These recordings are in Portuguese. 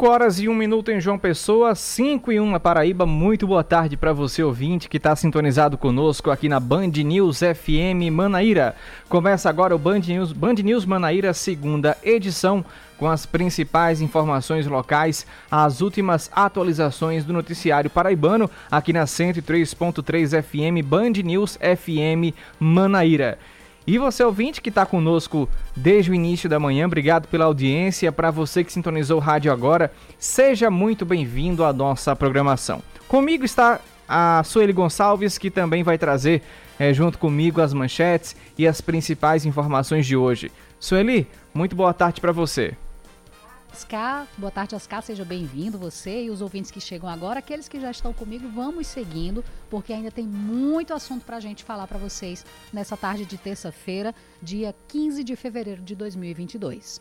5 horas e 1 minuto em João Pessoa, 5 e 1 na Paraíba. Muito boa tarde para você, ouvinte, que está sintonizado conosco aqui na Band News FM Manaíra. Começa agora o Band News, Band News Manaíra, segunda edição, com as principais informações locais, as últimas atualizações do noticiário paraibano, aqui na 103.3 FM, Band News FM Manaíra. E você ouvinte que está conosco desde o início da manhã, obrigado pela audiência. Para você que sintonizou o rádio agora, seja muito bem-vindo à nossa programação. Comigo está a Sueli Gonçalves, que também vai trazer é, junto comigo as manchetes e as principais informações de hoje. Sueli, muito boa tarde para você. Oscar, boa tarde, Oscar, seja bem-vindo, você e os ouvintes que chegam agora, aqueles que já estão comigo, vamos seguindo, porque ainda tem muito assunto para a gente falar para vocês nessa tarde de terça-feira, dia 15 de fevereiro de 2022.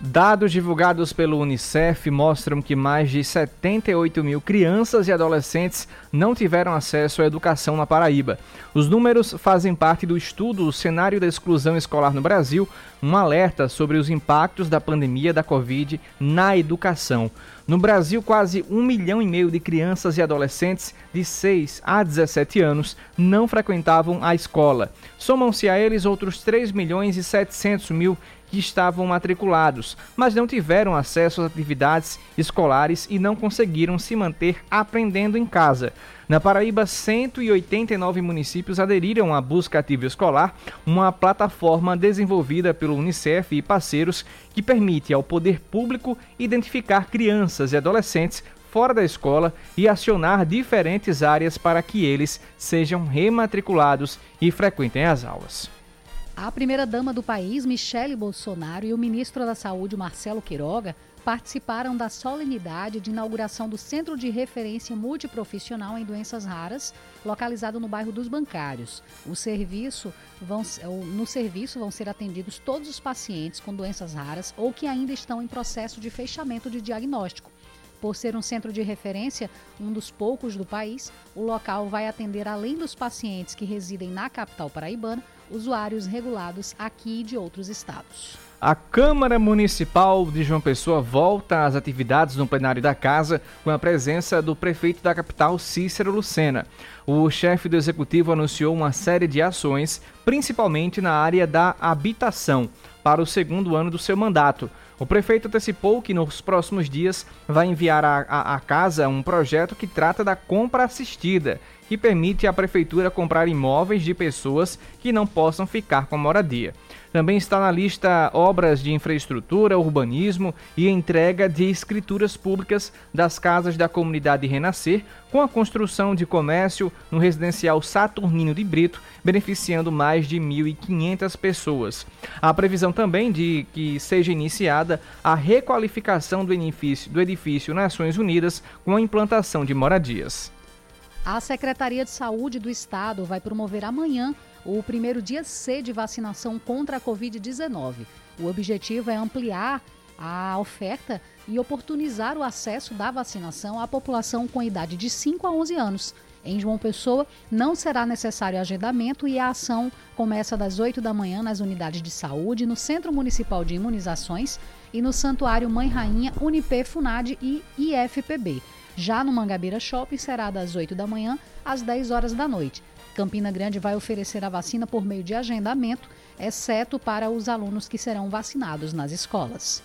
Dados divulgados pelo Unicef mostram que mais de 78 mil crianças e adolescentes não tiveram acesso à educação na Paraíba. Os números fazem parte do estudo O Cenário da Exclusão Escolar no Brasil, um alerta sobre os impactos da pandemia da Covid na educação. No Brasil, quase um milhão e meio de crianças e adolescentes de 6 a 17 anos não frequentavam a escola. Somam-se a eles outros 3 milhões e 700 mil que estavam matriculados, mas não tiveram acesso às atividades escolares e não conseguiram se manter aprendendo em casa. Na Paraíba, 189 municípios aderiram à Busca Ativa Escolar, uma plataforma desenvolvida pelo Unicef e parceiros que permite ao poder público identificar crianças e adolescentes fora da escola e acionar diferentes áreas para que eles sejam rematriculados e frequentem as aulas. A primeira-dama do país, Michele Bolsonaro, e o ministro da Saúde, Marcelo Queiroga, participaram da solenidade de inauguração do Centro de Referência Multiprofissional em Doenças Raras, localizado no bairro dos Bancários. O serviço vão, no serviço vão ser atendidos todos os pacientes com doenças raras ou que ainda estão em processo de fechamento de diagnóstico. Por ser um centro de referência, um dos poucos do país, o local vai atender, além dos pacientes que residem na capital paraibana, usuários regulados aqui e de outros estados. A Câmara Municipal de João Pessoa volta às atividades no plenário da casa com a presença do prefeito da capital, Cícero Lucena. O chefe do executivo anunciou uma série de ações, principalmente na área da habitação, para o segundo ano do seu mandato. O prefeito antecipou que nos próximos dias vai enviar à casa um projeto que trata da compra assistida, que permite à prefeitura comprar imóveis de pessoas que não possam ficar com moradia. Também está na lista obras de infraestrutura, urbanismo e entrega de escrituras públicas das casas da comunidade Renascer, com a construção de comércio no residencial Saturnino de Brito, beneficiando mais de 1.500 pessoas. A previsão também de que seja iniciada a requalificação do edifício, do edifício Nações Unidas com a implantação de moradias. A Secretaria de Saúde do Estado vai promover amanhã o primeiro dia C de vacinação contra a Covid-19. O objetivo é ampliar a oferta e oportunizar o acesso da vacinação à população com idade de 5 a 11 anos. Em João Pessoa, não será necessário agendamento e a ação começa das 8 da manhã nas unidades de saúde, no Centro Municipal de Imunizações e no Santuário Mãe Rainha, Unip, Funad e IFPB. Já no Mangabeira Shopping será das 8 da manhã às 10 horas da noite. Campina Grande vai oferecer a vacina por meio de agendamento, exceto para os alunos que serão vacinados nas escolas.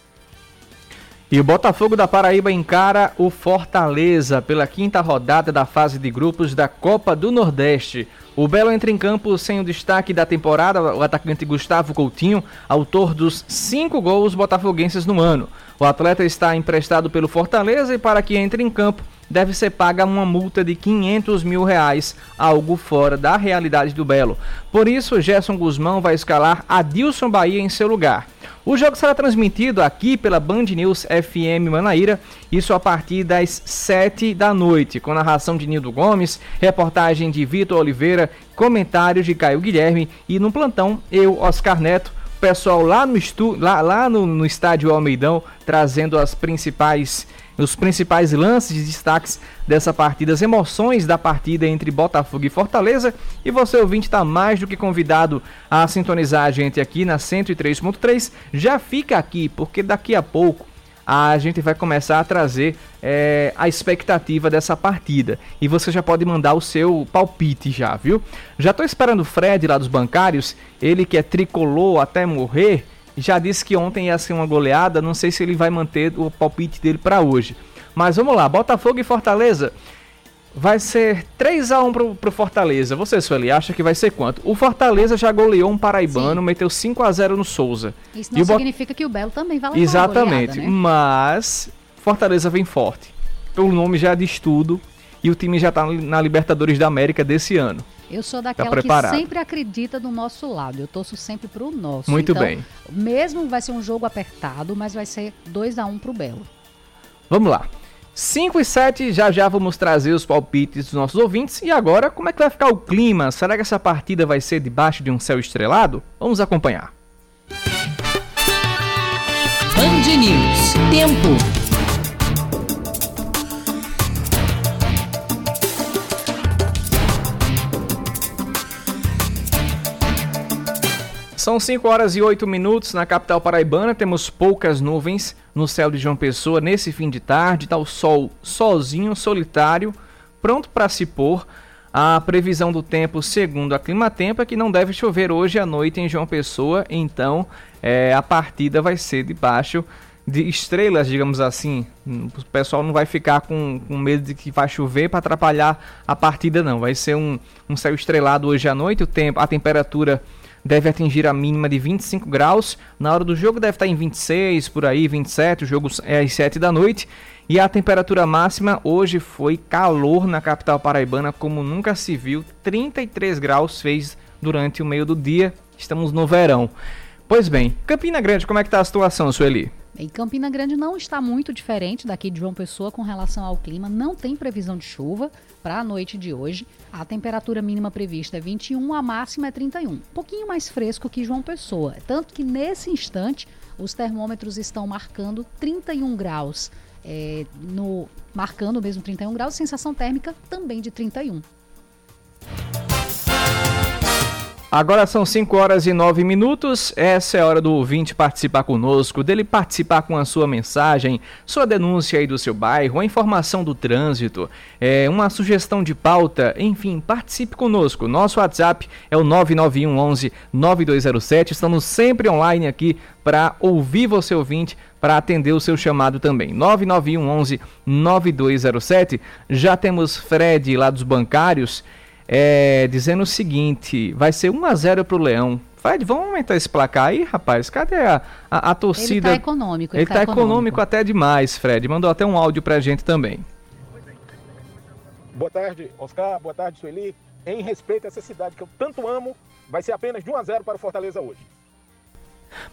E o Botafogo da Paraíba encara o Fortaleza pela quinta rodada da fase de grupos da Copa do Nordeste. O Belo entra em campo sem o destaque da temporada, o atacante Gustavo Coutinho, autor dos cinco gols botafoguenses no ano. O atleta está emprestado pelo Fortaleza e para que entre em campo deve ser paga uma multa de 500 mil reais, algo fora da realidade do Belo. Por isso, Gerson Guzmão vai escalar Adilson Bahia em seu lugar. O jogo será transmitido aqui pela Band News FM Manaíra, isso a partir das 7 da noite, com narração de Nildo Gomes, reportagem de Vitor Oliveira, comentários de Caio Guilherme e no plantão eu, Oscar Neto, pessoal lá no, estu, lá, lá no, no estádio Almeidão, trazendo as principais os principais lances e destaques dessa partida, as emoções da partida entre Botafogo e Fortaleza. E você, ouvinte, está mais do que convidado a sintonizar a gente aqui na 103.3. Já fica aqui, porque daqui a pouco a gente vai começar a trazer é, a expectativa dessa partida. E você já pode mandar o seu palpite já, viu? Já estou esperando o Fred lá dos bancários, ele que é tricolor até morrer já disse que ontem ia ser uma goleada, não sei se ele vai manter o palpite dele para hoje. Mas vamos lá, Botafogo e Fortaleza. Vai ser 3 a 1 pro, pro Fortaleza. Você, Sueli, acha que vai ser quanto? O Fortaleza já goleou um paraibano, Sim. meteu 5 a 0 no Souza. Isso não significa Bot... que o Belo também vai levar Exatamente, goleada, né? mas Fortaleza vem forte. Pelo nome já de estudo e o time já tá na Libertadores da América desse ano. Eu sou tá daquela tá que sempre acredita do nosso lado. Eu torço sempre pro nosso. Muito então, bem. Mesmo vai ser um jogo apertado, mas vai ser 2 a 1 um pro Belo. Vamos lá. 5 e 7, já já vamos trazer os palpites dos nossos ouvintes. E agora, como é que vai ficar o clima? Será que essa partida vai ser debaixo de um céu estrelado? Vamos acompanhar. Band News. Tempo. São 5 horas e 8 minutos na capital paraibana. Temos poucas nuvens no céu de João Pessoa nesse fim de tarde. Está o sol sozinho, solitário, pronto para se pôr. A previsão do tempo, segundo a Climatempo, é que não deve chover hoje à noite em João Pessoa. Então, é, a partida vai ser debaixo de estrelas, digamos assim. O pessoal não vai ficar com, com medo de que vai chover para atrapalhar a partida, não. Vai ser um, um céu estrelado hoje à noite. O tempo, a temperatura deve atingir a mínima de 25 graus. Na hora do jogo deve estar em 26, por aí, 27. O jogo é às 7 da noite. E a temperatura máxima hoje foi calor na capital paraibana, como nunca se viu. 33 graus fez durante o meio do dia. Estamos no verão. Pois bem, Campina Grande, como é que está a situação, Sueli? Em Campina Grande não está muito diferente daqui de João Pessoa com relação ao clima. Não tem previsão de chuva para a noite de hoje. A temperatura mínima prevista é 21, a máxima é 31. Um pouquinho mais fresco que João Pessoa. Tanto que nesse instante os termômetros estão marcando 31 graus. É, no, marcando mesmo 31 graus, sensação térmica também de 31. Agora são 5 horas e 9 minutos. Essa é a hora do ouvinte participar conosco, dele participar com a sua mensagem, sua denúncia aí do seu bairro, a informação do trânsito, é, uma sugestão de pauta, enfim, participe conosco. Nosso WhatsApp é o 991 11 9207. Estamos sempre online aqui para ouvir você ouvinte, para atender o seu chamado também. 991 11 9207. Já temos Fred lá dos bancários é, dizendo o seguinte: vai ser 1 a 0 pro Leão. Fred, vamos aumentar esse placar aí, rapaz? Cadê a, a, a torcida? Ele tá econômico. Ele, ele tá, tá econômico. econômico até demais, Fred. Mandou até um áudio pra gente também. Boa tarde, Oscar. Boa tarde, Sueli. Em respeito a essa cidade que eu tanto amo, vai ser apenas de 1 a 0 para o Fortaleza hoje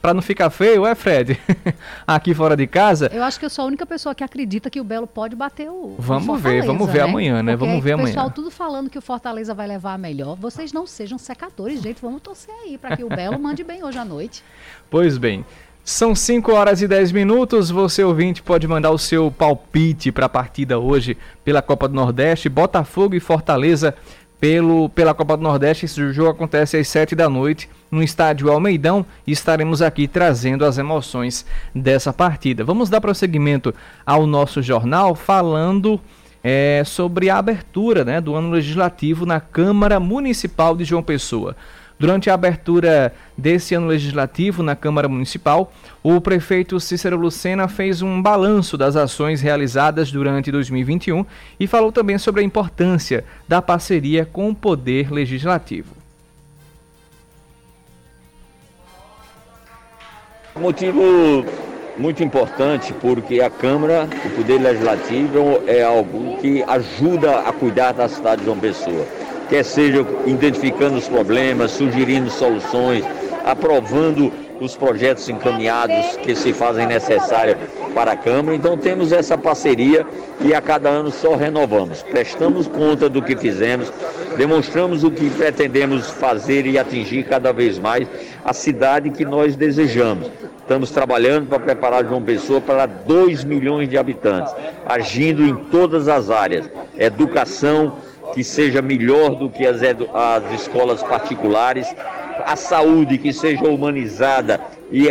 para não ficar feio, é Fred? Aqui fora de casa. Eu acho que eu sou a única pessoa que acredita que o Belo pode bater o. Vamos ver, vamos ver né? amanhã, né? Porque vamos ver amanhã. O pessoal tudo falando que o Fortaleza vai levar a melhor. Vocês não sejam secadores, gente. Vamos torcer aí para que o Belo mande bem hoje à noite. Pois bem. São 5 horas e 10 minutos. Você ouvinte pode mandar o seu palpite para a partida hoje pela Copa do Nordeste, Botafogo e Fortaleza pelo, pela Copa do Nordeste. Esse jogo acontece às 7 da noite no estádio Almeidão e estaremos aqui trazendo as emoções dessa partida. Vamos dar prosseguimento ao nosso jornal falando é, sobre a abertura né, do ano legislativo na Câmara Municipal de João Pessoa. Durante a abertura desse ano legislativo na Câmara Municipal, o prefeito Cícero Lucena fez um balanço das ações realizadas durante 2021 e falou também sobre a importância da parceria com o Poder Legislativo. Motivo muito importante porque a Câmara, o Poder Legislativo, é algo que ajuda a cuidar da cidade de João Pessoa. Quer seja identificando os problemas, sugerindo soluções, aprovando os projetos encaminhados que se fazem necessários para a Câmara. Então temos essa parceria e a cada ano só renovamos. Prestamos conta do que fizemos, demonstramos o que pretendemos fazer e atingir cada vez mais a cidade que nós desejamos. Estamos trabalhando para preparar João Pessoa para 2 milhões de habitantes, agindo em todas as áreas. Educação que seja melhor do que as, as escolas particulares, a saúde que seja humanizada e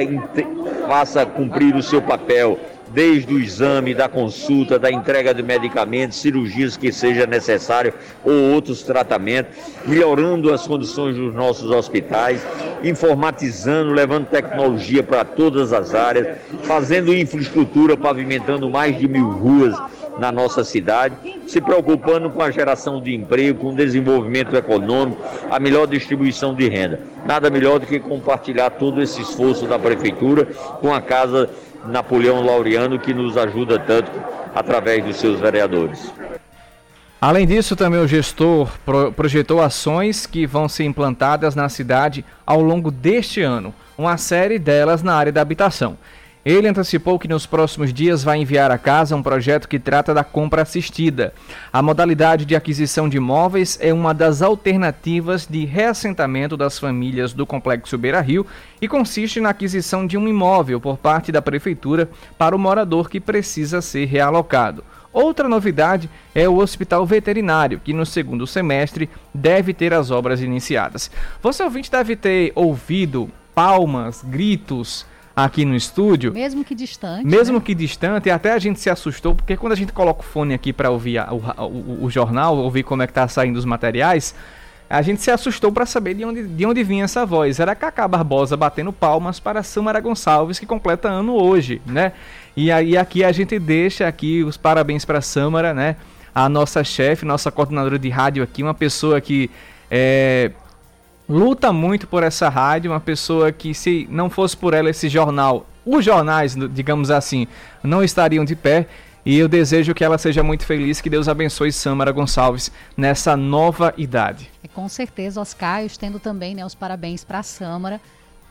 faça cumprir o seu papel desde o exame, da consulta, da entrega de medicamentos, cirurgias que seja necessário ou outros tratamentos, melhorando as condições dos nossos hospitais, informatizando, levando tecnologia para todas as áreas, fazendo infraestrutura, pavimentando mais de mil ruas na nossa cidade, se preocupando com a geração de emprego, com o desenvolvimento econômico, a melhor distribuição de renda. Nada melhor do que compartilhar todo esse esforço da prefeitura com a Casa Napoleão Laureano, que nos ajuda tanto através dos seus vereadores. Além disso, também o gestor projetou ações que vão ser implantadas na cidade ao longo deste ano, uma série delas na área da habitação. Ele antecipou que nos próximos dias vai enviar à casa um projeto que trata da compra assistida. A modalidade de aquisição de imóveis é uma das alternativas de reassentamento das famílias do Complexo Beira Rio e consiste na aquisição de um imóvel por parte da Prefeitura para o morador que precisa ser realocado. Outra novidade é o hospital veterinário, que no segundo semestre deve ter as obras iniciadas. Você ouvinte deve ter ouvido palmas, gritos, aqui no estúdio. Mesmo que distante. Mesmo né? que distante, até a gente se assustou, porque quando a gente coloca o fone aqui para ouvir a, o, o, o, jornal, ouvir como é que tá saindo os materiais, a gente se assustou para saber de onde, de onde vinha essa voz. Era Cacá Barbosa batendo palmas para Samara Gonçalves, que completa ano hoje, né? E aí aqui a gente deixa aqui os parabéns para Samara, né? A nossa chefe, nossa coordenadora de rádio aqui, uma pessoa que é, luta muito por essa rádio, uma pessoa que se não fosse por ela esse jornal, os jornais, digamos assim, não estariam de pé. E eu desejo que ela seja muito feliz, que Deus abençoe Samara Gonçalves nessa nova idade. É, com certeza, Oscar, estendo também né, os parabéns para a Samara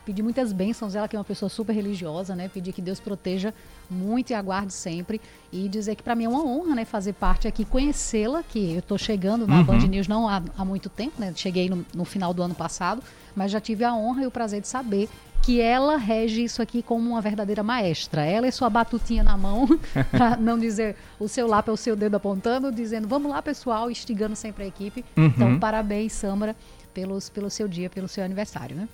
pedir muitas bênçãos, ela que é uma pessoa super religiosa, né? Pedir que Deus proteja muito e aguarde sempre. E dizer que para mim é uma honra, né? Fazer parte aqui, conhecê-la, que eu estou chegando na uhum. Band News não há, há, muito tempo, né? Cheguei no, no final do ano passado, mas já tive a honra e o prazer de saber que ela rege isso aqui como uma verdadeira maestra. Ela e sua batutinha na mão, para não dizer o seu lápis, o seu dedo apontando, dizendo vamos lá, pessoal, instigando sempre a equipe. Uhum. Então, parabéns, Samara, pelos, pelo seu dia, pelo seu aniversário, né?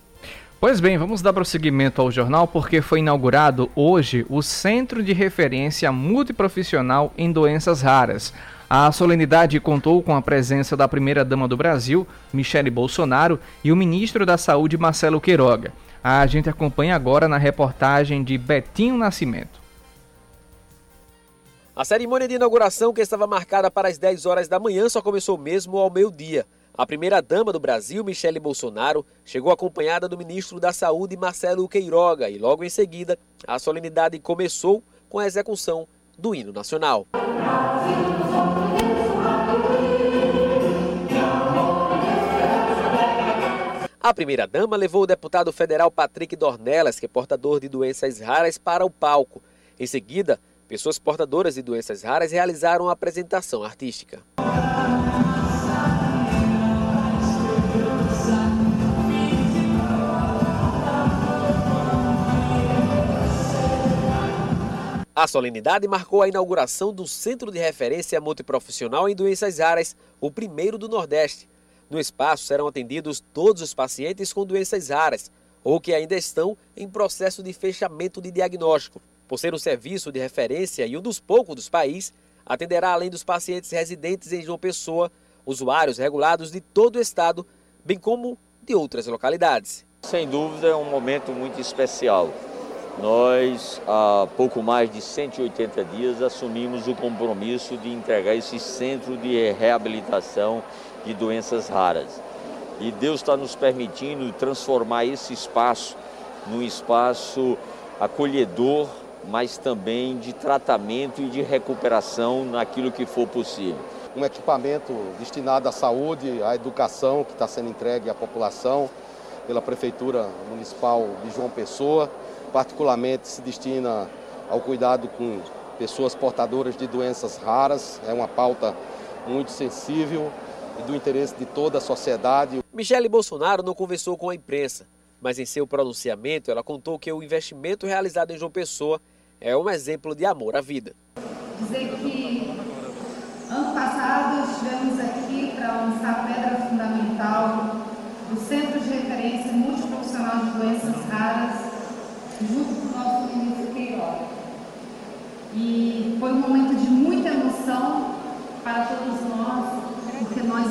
Pois bem, vamos dar prosseguimento ao jornal porque foi inaugurado hoje o Centro de Referência Multiprofissional em Doenças Raras. A solenidade contou com a presença da primeira-dama do Brasil, Michele Bolsonaro, e o ministro da Saúde, Marcelo Queiroga. A gente acompanha agora na reportagem de Betinho Nascimento. A cerimônia de inauguração, que estava marcada para as 10 horas da manhã, só começou mesmo ao meio-dia. A primeira-dama do Brasil, Michele Bolsonaro, chegou acompanhada do ministro da Saúde, Marcelo Queiroga, e logo em seguida a solenidade começou com a execução do hino nacional. A primeira-dama levou o deputado federal Patrick Dornelas, que é portador de doenças raras, para o palco. Em seguida, pessoas portadoras de doenças raras realizaram a apresentação artística. A solenidade marcou a inauguração do Centro de Referência Multiprofissional em Doenças Raras, o primeiro do Nordeste. No espaço serão atendidos todos os pacientes com doenças raras ou que ainda estão em processo de fechamento de diagnóstico. Por ser um serviço de referência e um dos poucos dos países, atenderá além dos pacientes residentes em João Pessoa, usuários regulados de todo o estado, bem como de outras localidades. Sem dúvida é um momento muito especial nós, há pouco mais de 180 dias, assumimos o compromisso de entregar esse centro de reabilitação de doenças raras. E Deus está nos permitindo transformar esse espaço num espaço acolhedor mas também de tratamento e de recuperação naquilo que for possível. Um equipamento destinado à saúde, à educação, que está sendo entregue à população pela Prefeitura Municipal de João Pessoa, particularmente se destina ao cuidado com pessoas portadoras de doenças raras, é uma pauta muito sensível e do interesse de toda a sociedade. Michele Bolsonaro não conversou com a imprensa, mas em seu pronunciamento ela contou que o investimento realizado em João Pessoa é um exemplo de amor à vida. Dizer que ano passado estivemos aqui para lançar a pedra fundamental do Centro de Referência Multifuncional de Doenças Raras, junto com o nosso ministro Queiroga. E foi um momento de muita emoção para todos nós, porque nós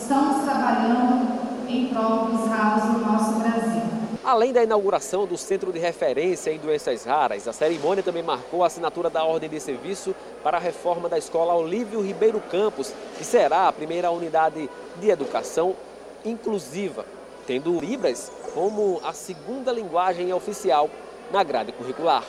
estamos trabalhando em prol dos raros no nosso Brasil. Além da inauguração do Centro de Referência em Doenças Raras, a cerimônia também marcou a assinatura da ordem de serviço para a reforma da Escola Olívio Ribeiro Campos, que será a primeira unidade de educação inclusiva, tendo Libras como a segunda linguagem oficial na grade curricular.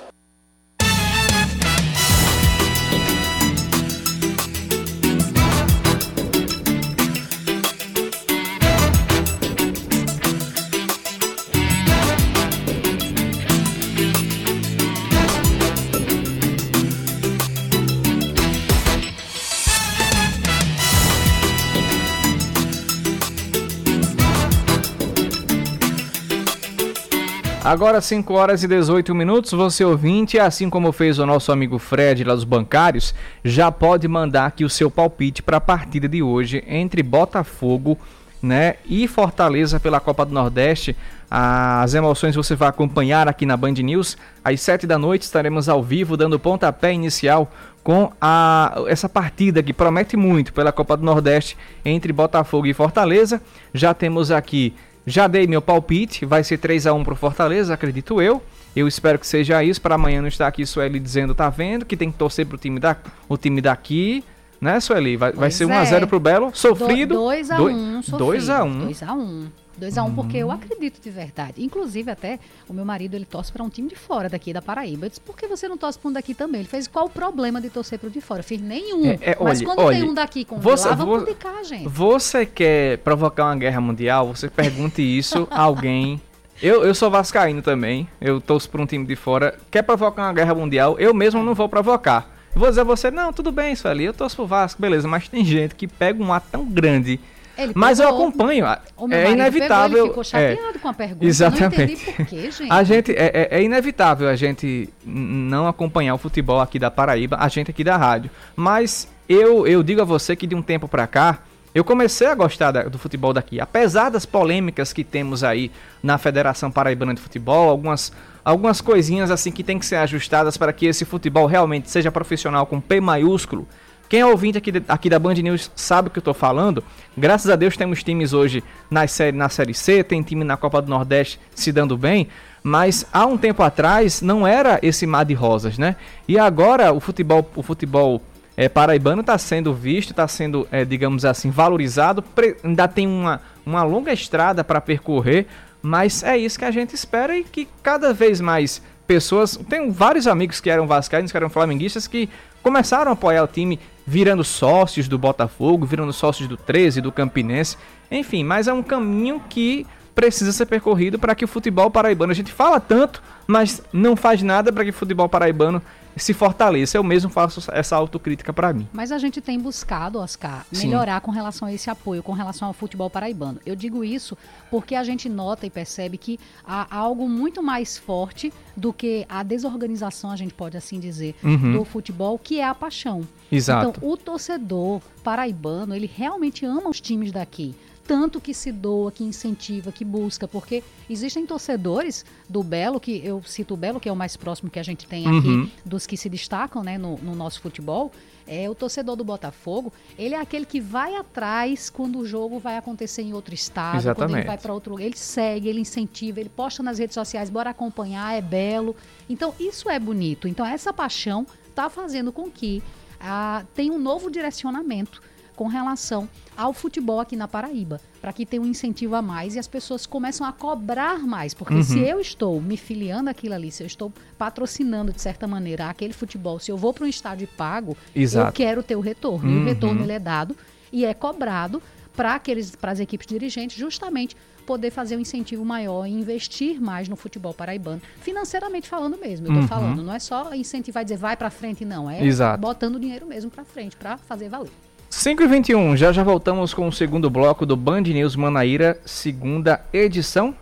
Agora 5 horas e 18 minutos, você ouvinte, assim como fez o nosso amigo Fred lá dos bancários, já pode mandar aqui o seu palpite para a partida de hoje entre Botafogo né, e Fortaleza pela Copa do Nordeste. As emoções você vai acompanhar aqui na Band News. Às 7 da noite estaremos ao vivo dando pontapé inicial com a, essa partida que promete muito pela Copa do Nordeste entre Botafogo e Fortaleza. Já temos aqui já dei meu palpite, vai ser 3 a 1 pro Fortaleza, acredito eu. Eu espero que seja isso para amanhã não estar aqui Sueli dizendo, tá vendo, que tem que torcer pro time da o time daqui, né, Sueli? Vai, vai ser 1 a 0 é. pro Belo, sofrido. 2 a 1, 2 a 1. 2 a 1. 2 a 1 um, porque eu acredito de verdade. Inclusive, até o meu marido, ele torce para um time de fora daqui da Paraíba. Eu disse, por que você não torce para um daqui também? Ele fez qual o problema de torcer para o de fora? Eu fiz nenhum. É, é, Mas quando olhe, tem um daqui com você, lá, vamos cá, gente. Você quer provocar uma guerra mundial? Você pergunte isso a alguém. Eu, eu sou vascaíno também, eu torço para um time de fora. Quer provocar uma guerra mundial? Eu mesmo não vou provocar. vou dizer a você, não, tudo bem, Sueli, eu torço pro Vasco, beleza. Mas tem gente que pega um ar tão grande ele Mas eu acompanho. É inevitável. Pegou, ele ficou chateado é, com a pergunta. Exatamente. Por quê, gente. A gente é, é, é, inevitável a gente não acompanhar o futebol aqui da Paraíba, a gente aqui da rádio. Mas eu, eu digo a você que de um tempo para cá eu comecei a gostar da, do futebol daqui, apesar das polêmicas que temos aí na Federação Paraibana de Futebol, algumas algumas coisinhas assim que tem que ser ajustadas para que esse futebol realmente seja profissional com P maiúsculo quem é ouvinte aqui, aqui da Band News sabe o que eu estou falando. Graças a Deus temos times hoje na série, na série C, tem time na Copa do Nordeste se dando bem. Mas há um tempo atrás não era esse mar de rosas, né? E agora o futebol, o futebol é, paraibano está sendo visto, está sendo, é, digamos assim, valorizado. ainda tem uma, uma longa estrada para percorrer, mas é isso que a gente espera e que cada vez mais pessoas. Tenho vários amigos que eram vascaínos, que eram flamenguistas, que começaram a apoiar o time virando sócios do Botafogo, virando sócios do 13, do Campinense, enfim, mas é um caminho que precisa ser percorrido para que o futebol paraibano, a gente fala tanto, mas não faz nada para que o futebol paraibano se fortaleça. Eu mesmo faço essa autocrítica para mim. Mas a gente tem buscado, Oscar, melhorar Sim. com relação a esse apoio, com relação ao futebol paraibano. Eu digo isso porque a gente nota e percebe que há algo muito mais forte do que a desorganização, a gente pode assim dizer, uhum. do futebol, que é a paixão. Exato. Então, o torcedor paraibano, ele realmente ama os times daqui tanto que se doa, que incentiva, que busca, porque existem torcedores do Belo, que eu cito o Belo, que é o mais próximo que a gente tem aqui uhum. dos que se destacam né, no, no, nosso futebol. É o torcedor do Botafogo, ele é aquele que vai atrás quando o jogo vai acontecer em outro estado, Exatamente. quando ele vai para outro lugar. Ele segue, ele incentiva, ele posta nas redes sociais, bora acompanhar, é belo. Então, isso é bonito. Então, essa paixão está fazendo com que ah, tenha um novo direcionamento com relação ao futebol aqui na Paraíba, para que tenha um incentivo a mais e as pessoas começam a cobrar mais, porque uhum. se eu estou me filiando aquilo ali, se eu estou patrocinando de certa maneira aquele futebol, se eu vou para um estádio e pago, Exato. eu quero ter o retorno. Uhum. E o retorno ele é dado e é cobrado para aqueles para as equipes dirigentes justamente poder fazer um incentivo maior e investir mais no futebol paraibano, financeiramente falando mesmo. Eu tô uhum. falando, não é só incentivar e dizer vai para frente não, é Exato. botando dinheiro mesmo para frente para fazer valer. 5 e 21 já já voltamos com o segundo bloco do Band News Manaíra, segunda edição.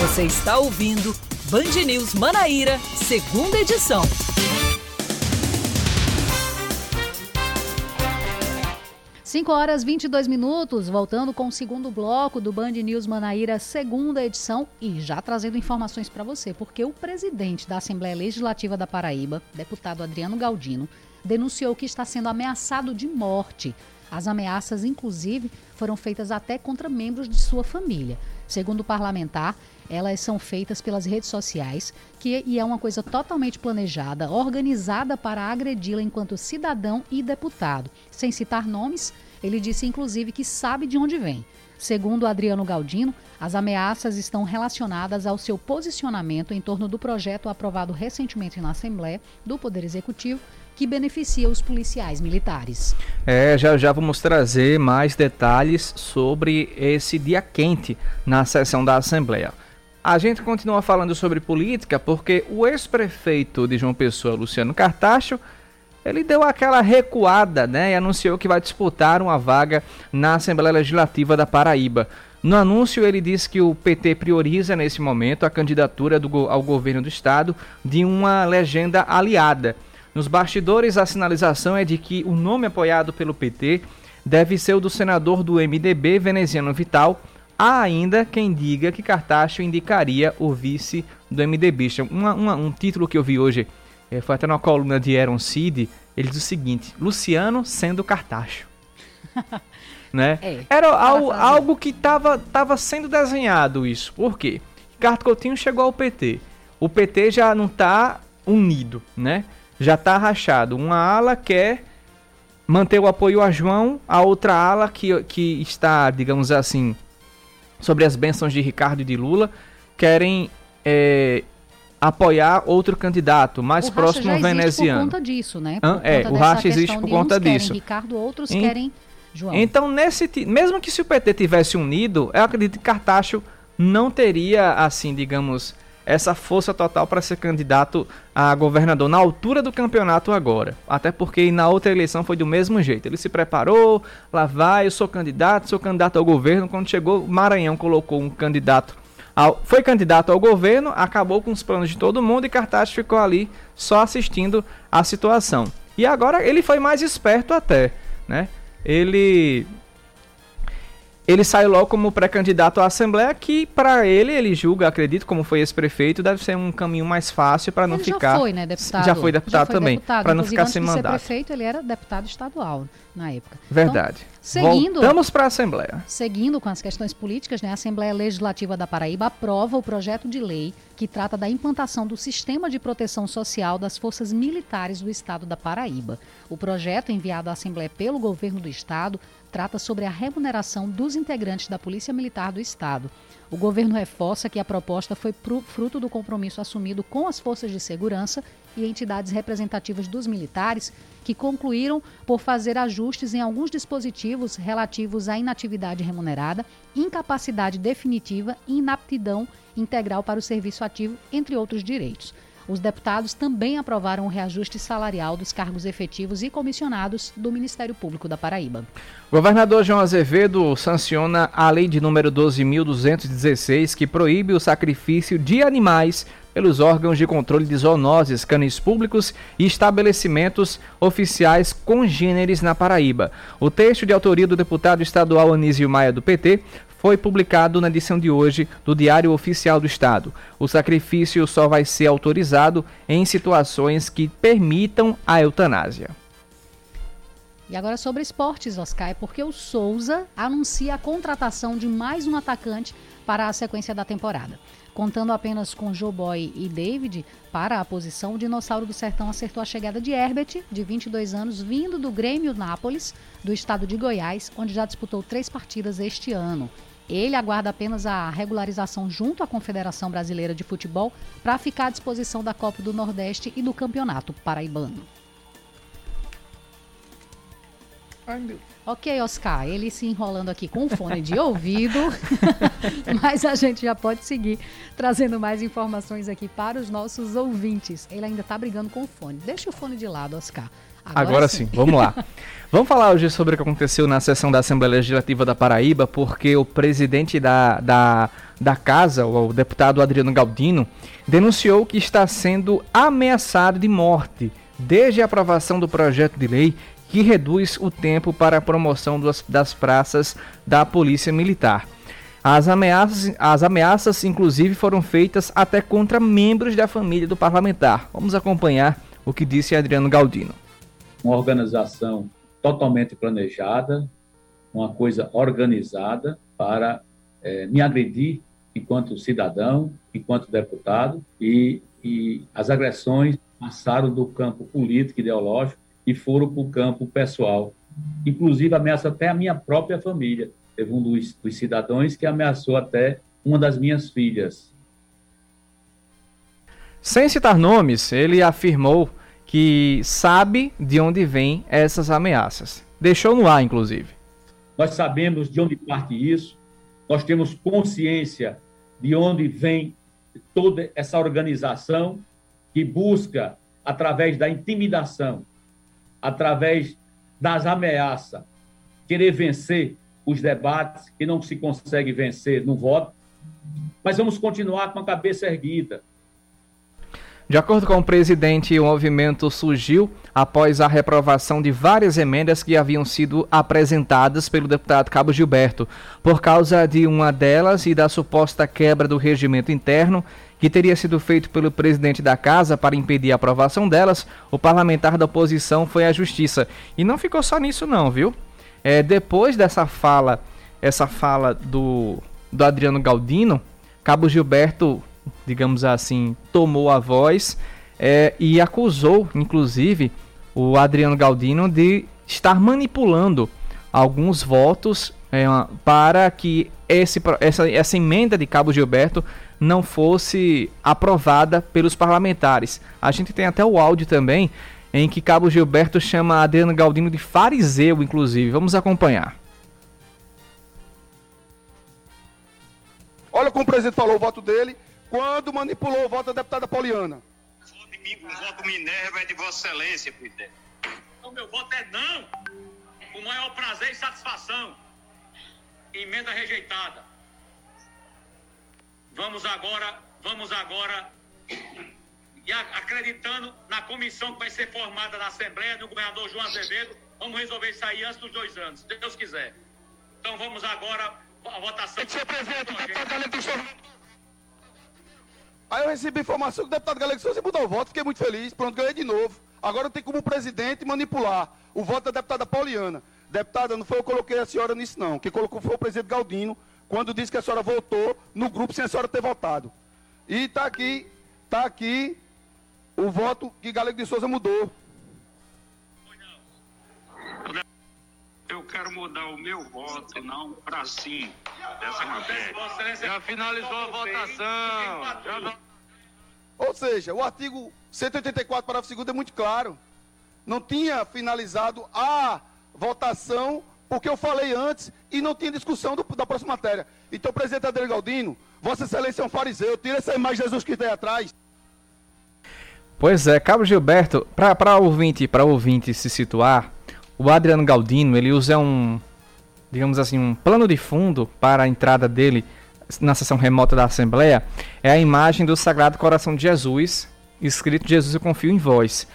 Você está ouvindo Band News Manaíra, segunda edição. 5 horas 22 minutos, voltando com o segundo bloco do Band News Manaíra, segunda edição, e já trazendo informações para você, porque o presidente da Assembleia Legislativa da Paraíba, deputado Adriano Galdino, denunciou que está sendo ameaçado de morte. As ameaças, inclusive, foram feitas até contra membros de sua família. Segundo o parlamentar, elas são feitas pelas redes sociais, que e é uma coisa totalmente planejada, organizada para agredi-la enquanto cidadão e deputado. Sem citar nomes, ele disse inclusive que sabe de onde vem. Segundo Adriano Galdino, as ameaças estão relacionadas ao seu posicionamento em torno do projeto aprovado recentemente na Assembleia do Poder Executivo que beneficia os policiais militares. É, já já vamos trazer mais detalhes sobre esse dia quente na sessão da Assembleia. A gente continua falando sobre política porque o ex-prefeito de João Pessoa, Luciano Cartacho, ele deu aquela recuada, né, e anunciou que vai disputar uma vaga na Assembleia Legislativa da Paraíba. No anúncio, ele disse que o PT prioriza nesse momento a candidatura do, ao governo do estado de uma legenda aliada. Nos bastidores, a sinalização é de que o nome apoiado pelo PT deve ser o do senador do MDB, Veneziano Vital, Há ainda quem diga que Cartacho indicaria o vice do MDB. Uma, uma, um título que eu vi hoje, é, foi até na coluna de Aaron Cid, ele diz o seguinte, Luciano sendo Cartacho. né? É, Era algo, algo que estava tava sendo desenhado isso. Por quê? Ricardo Coutinho chegou ao PT. O PT já não está unido, né? Já está rachado. Uma ala quer manter o apoio a João, a outra ala que, que está, digamos assim, sobre as bênçãos de Ricardo e de Lula, querem é, apoiar outro candidato mais o próximo ao veneziano. Por conta disso, né? Por é, o racha existe por conta disso. Querem Ricardo, outros em, querem João. Então, nesse, mesmo que se o PT tivesse unido, eu acredito que Cartacho não teria, assim, digamos, essa força total para ser candidato a governador na altura do campeonato agora. Até porque na outra eleição foi do mesmo jeito. Ele se preparou, lá vai, eu sou candidato, sou candidato ao governo. Quando chegou, Maranhão colocou um candidato ao, foi candidato ao governo, acabou com os planos de todo mundo e Cartaz ficou ali só assistindo a situação. E agora ele foi mais esperto até, né? Ele ele sai logo como pré-candidato à Assembleia, que para ele, ele julga, acredito, como foi esse prefeito, deve ser um caminho mais fácil para não ele ficar. Já foi, né, deputado? Já foi deputado já foi também, para não ficar sem mandato. Prefeito, ele era deputado estadual na época. Verdade. Então, seguindo, Voltamos para a Assembleia. Seguindo com as questões políticas, né, a Assembleia Legislativa da Paraíba aprova o projeto de lei que trata da implantação do sistema de proteção social das forças militares do estado da Paraíba. O projeto, enviado à Assembleia pelo governo do estado, trata sobre a remuneração dos integrantes da Polícia Militar do Estado. O governo reforça que a proposta foi fruto do compromisso assumido com as forças de segurança e entidades representativas dos militares, que concluíram por fazer ajustes em alguns dispositivos relativos à inatividade remunerada, incapacidade definitiva e inaptidão integral para o serviço ativo, entre outros direitos. Os deputados também aprovaram o reajuste salarial dos cargos efetivos e comissionados do Ministério Público da Paraíba. O governador João Azevedo sanciona a lei de número 12.216, que proíbe o sacrifício de animais pelos órgãos de controle de zoonoses, canis públicos e estabelecimentos oficiais congêneres na Paraíba. O texto de autoria do deputado estadual Anísio Maia do PT foi publicado na edição de hoje do Diário Oficial do Estado. O sacrifício só vai ser autorizado em situações que permitam a eutanásia. E agora sobre esportes, Oscar, é porque o Souza anuncia a contratação de mais um atacante para a sequência da temporada. Contando apenas com Joboy e David para a posição, o Dinossauro do Sertão acertou a chegada de Herbert, de 22 anos, vindo do Grêmio Nápoles, do estado de Goiás, onde já disputou três partidas este ano. Ele aguarda apenas a regularização junto à Confederação Brasileira de Futebol para ficar à disposição da Copa do Nordeste e do Campeonato Paraibano. Ok, Oscar, ele se enrolando aqui com o fone de ouvido, mas a gente já pode seguir trazendo mais informações aqui para os nossos ouvintes. Ele ainda está brigando com o fone. Deixa o fone de lado, Oscar. Agora, Agora sim. sim, vamos lá. vamos falar hoje sobre o que aconteceu na sessão da Assembleia Legislativa da Paraíba, porque o presidente da, da, da casa, o deputado Adriano Galdino, denunciou que está sendo ameaçado de morte desde a aprovação do projeto de lei que reduz o tempo para a promoção das, das praças da Polícia Militar. As ameaças, as ameaças, inclusive, foram feitas até contra membros da família do parlamentar. Vamos acompanhar o que disse Adriano Galdino. Uma organização totalmente planejada, uma coisa organizada para é, me agredir enquanto cidadão, enquanto deputado, e, e as agressões passaram do campo político ideológico e foram para o campo pessoal. Inclusive, ameaça até a minha própria família. Teve um dos, dos cidadãos que ameaçou até uma das minhas filhas. Sem citar nomes, ele afirmou que sabe de onde vêm essas ameaças. Deixou no ar, inclusive. Nós sabemos de onde parte isso, nós temos consciência de onde vem toda essa organização que busca, através da intimidação, através das ameaças, querer vencer os debates que não se consegue vencer no voto, mas vamos continuar com a cabeça erguida. De acordo com o presidente, o movimento surgiu após a reprovação de várias emendas que haviam sido apresentadas pelo deputado Cabo Gilberto. Por causa de uma delas e da suposta quebra do regimento interno, que teria sido feito pelo presidente da casa para impedir a aprovação delas, o parlamentar da oposição foi à justiça. E não ficou só nisso não, viu? É, depois dessa fala, essa fala do, do Adriano Galdino, Cabo Gilberto, digamos assim, tomou a voz é, e acusou, inclusive, o Adriano Galdino de estar manipulando alguns votos é, para que esse, essa, essa emenda de Cabo Gilberto não fosse aprovada pelos parlamentares. A gente tem até o áudio também em que Cabo Gilberto chama Adriano Galdino de fariseu, inclusive. Vamos acompanhar. Olha como o presidente falou o voto dele quando manipulou o voto da deputada Poliana. Voto em mim com voto Minerva é de Vossa Excelência, presidente. Então, meu voto é não. Com maior prazer e satisfação. Emenda rejeitada. Vamos agora, vamos agora, e acreditando na comissão que vai ser formada na Assembleia do governador João Azevedo, vamos resolver isso aí antes dos dois anos, se Deus quiser. Então vamos agora a votação. Senhor presidente, o deputado Galego Aí eu recebi informação que o deputado Galego Souza mudou o voto, fiquei muito feliz, pronto, ganhei de novo. Agora tem como presidente manipular o voto da deputada Pauliana. Deputada, não foi eu que coloquei a senhora nisso não, quem colocou foi o presidente Galdino, quando disse que a senhora votou no grupo sem a senhora ter votado. E está aqui, está aqui o voto que Galego de Souza mudou. Eu quero mudar o meu voto, não para sim, dessa matéria. Já finalizou a votação. Já... Ou seja, o artigo 184, parágrafo 2 é muito claro. Não tinha finalizado a votação porque eu falei antes e não tinha discussão do, da próxima matéria. Então, presidente Adriano Galdino, Vossa Excelência é um fariseu, tira essa imagem de Jesus que tem atrás. Pois é, Cabo Gilberto, para ouvinte, ouvinte se situar, o Adriano Galdino, ele usa um, digamos assim, um plano de fundo para a entrada dele na sessão remota da Assembleia, é a imagem do Sagrado Coração de Jesus, escrito Jesus eu confio em vós.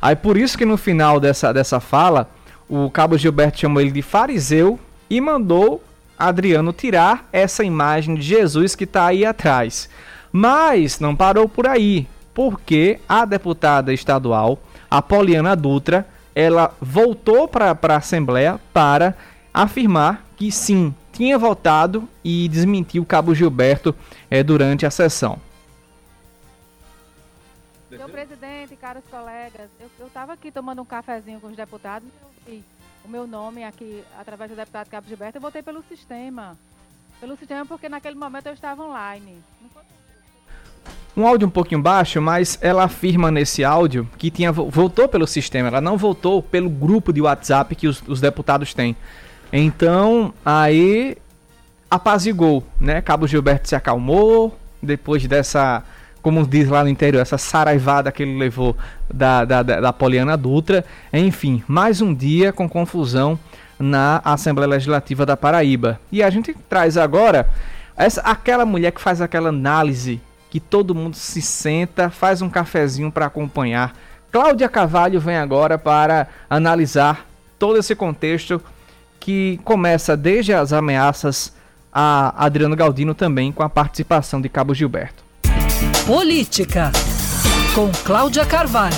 Aí por isso que no final dessa, dessa fala, o Cabo Gilberto chamou ele de fariseu e mandou Adriano tirar essa imagem de Jesus que está aí atrás. Mas não parou por aí, porque a deputada estadual, Apoliana Dutra, ela voltou para a Assembleia para afirmar que sim, tinha votado e desmentiu o cabo Gilberto é, durante a sessão. Senhor presidente, caros colegas, eu estava aqui tomando um cafezinho com os deputados e o meu nome aqui, através do deputado Cabo Gilberto, eu votei pelo sistema. Pelo sistema porque naquele momento eu estava online. Um áudio um pouquinho baixo, mas ela afirma nesse áudio que tinha voltou pelo sistema, ela não voltou pelo grupo de WhatsApp que os, os deputados têm. Então, aí apazigou, né? Cabo Gilberto se acalmou depois dessa, como diz lá no interior, essa saraivada que ele levou da, da, da Poliana Dutra. Enfim, mais um dia com confusão na Assembleia Legislativa da Paraíba. E a gente traz agora essa, aquela mulher que faz aquela análise que todo mundo se senta, faz um cafezinho para acompanhar. Cláudia Cavalho vem agora para analisar todo esse contexto que começa desde as ameaças a Adriano Galdino também com a participação de Cabo Gilberto. Política com Cláudia Carvalho.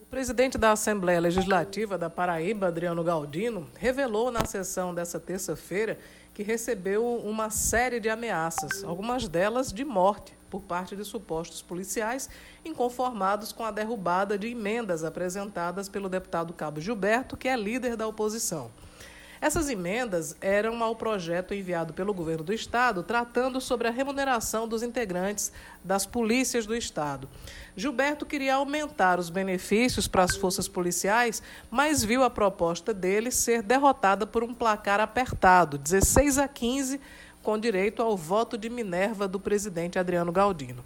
O presidente da Assembleia Legislativa da Paraíba, Adriano Galdino, revelou na sessão dessa terça-feira que recebeu uma série de ameaças, algumas delas de morte, por parte de supostos policiais inconformados com a derrubada de emendas apresentadas pelo deputado Cabo Gilberto, que é líder da oposição. Essas emendas eram ao projeto enviado pelo governo do estado tratando sobre a remuneração dos integrantes das polícias do estado. Gilberto queria aumentar os benefícios para as forças policiais, mas viu a proposta dele ser derrotada por um placar apertado, 16 a 15 com direito ao voto de Minerva do presidente Adriano Galdino.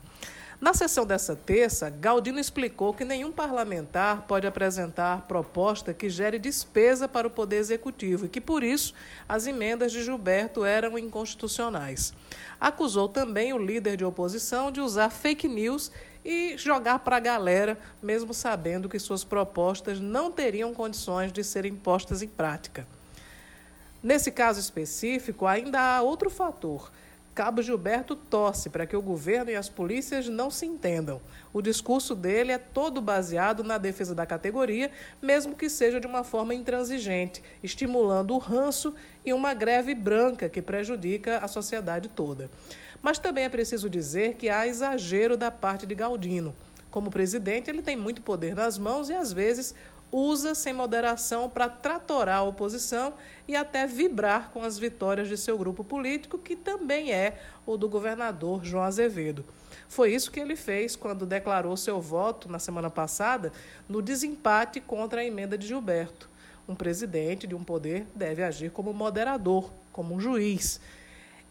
Na sessão dessa terça, Galdino explicou que nenhum parlamentar pode apresentar proposta que gere despesa para o Poder Executivo e que, por isso, as emendas de Gilberto eram inconstitucionais. Acusou também o líder de oposição de usar fake news e jogar para a galera, mesmo sabendo que suas propostas não teriam condições de serem postas em prática. Nesse caso específico, ainda há outro fator. Cabo Gilberto torce para que o governo e as polícias não se entendam. O discurso dele é todo baseado na defesa da categoria, mesmo que seja de uma forma intransigente, estimulando o ranço e uma greve branca que prejudica a sociedade toda. Mas também é preciso dizer que há exagero da parte de Galdino. Como presidente, ele tem muito poder nas mãos e às vezes usa sem moderação para tratorar a oposição e até vibrar com as vitórias de seu grupo político, que também é o do governador João Azevedo. Foi isso que ele fez quando declarou seu voto na semana passada no desempate contra a emenda de Gilberto. Um presidente de um poder deve agir como moderador, como um juiz.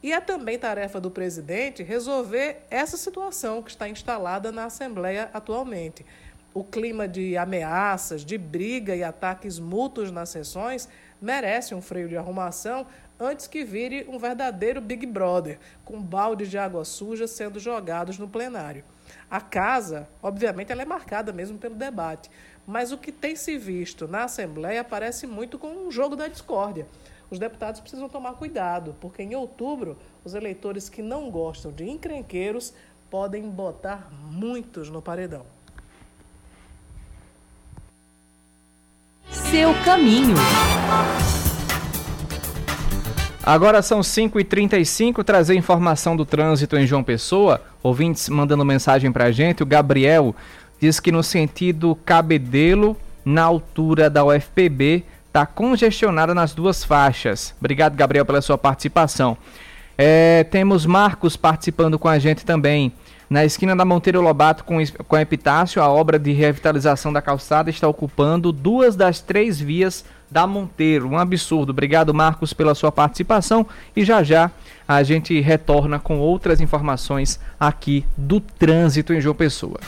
E é também tarefa do presidente resolver essa situação que está instalada na Assembleia atualmente o clima de ameaças, de briga e ataques mútuos nas sessões merece um freio de arrumação antes que vire um verdadeiro Big Brother, com baldes de água suja sendo jogados no plenário. A casa, obviamente, ela é marcada mesmo pelo debate, mas o que tem se visto na Assembleia parece muito com um jogo da discórdia. Os deputados precisam tomar cuidado, porque em outubro, os eleitores que não gostam de encrenqueiros podem botar muitos no paredão. Seu caminho. Agora são 5h35, trazer informação do trânsito em João Pessoa. Ouvintes mandando mensagem pra gente. O Gabriel diz que no sentido Cabedelo, na altura da UFPB, está congestionada nas duas faixas. Obrigado, Gabriel, pela sua participação. É, temos Marcos participando com a gente também. Na esquina da Monteiro Lobato com, com Epitácio, a obra de revitalização da calçada está ocupando duas das três vias da Monteiro. Um absurdo. Obrigado, Marcos, pela sua participação. E já já a gente retorna com outras informações aqui do trânsito em João Pessoa.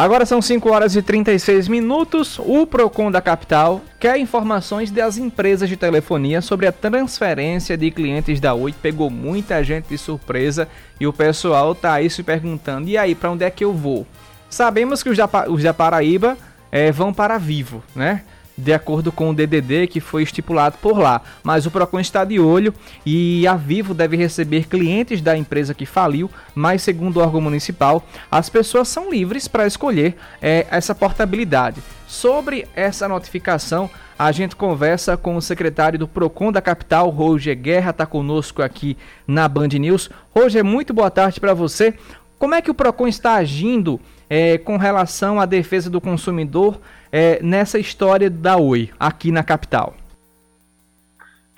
Agora são 5 horas e 36 minutos. O Procon da capital quer informações das empresas de telefonia sobre a transferência de clientes da Oi. Pegou muita gente de surpresa e o pessoal tá aí se perguntando: e aí, para onde é que eu vou? Sabemos que os da, os da Paraíba é, vão para Vivo, né? De acordo com o DDD que foi estipulado por lá. Mas o Procon está de olho e a Vivo deve receber clientes da empresa que faliu, mas segundo o órgão municipal, as pessoas são livres para escolher é, essa portabilidade. Sobre essa notificação, a gente conversa com o secretário do Procon da capital, Roger Guerra, está conosco aqui na Band News. Roger, muito boa tarde para você. Como é que o Procon está agindo é, com relação à defesa do consumidor é, nessa história da Oi, aqui na capital?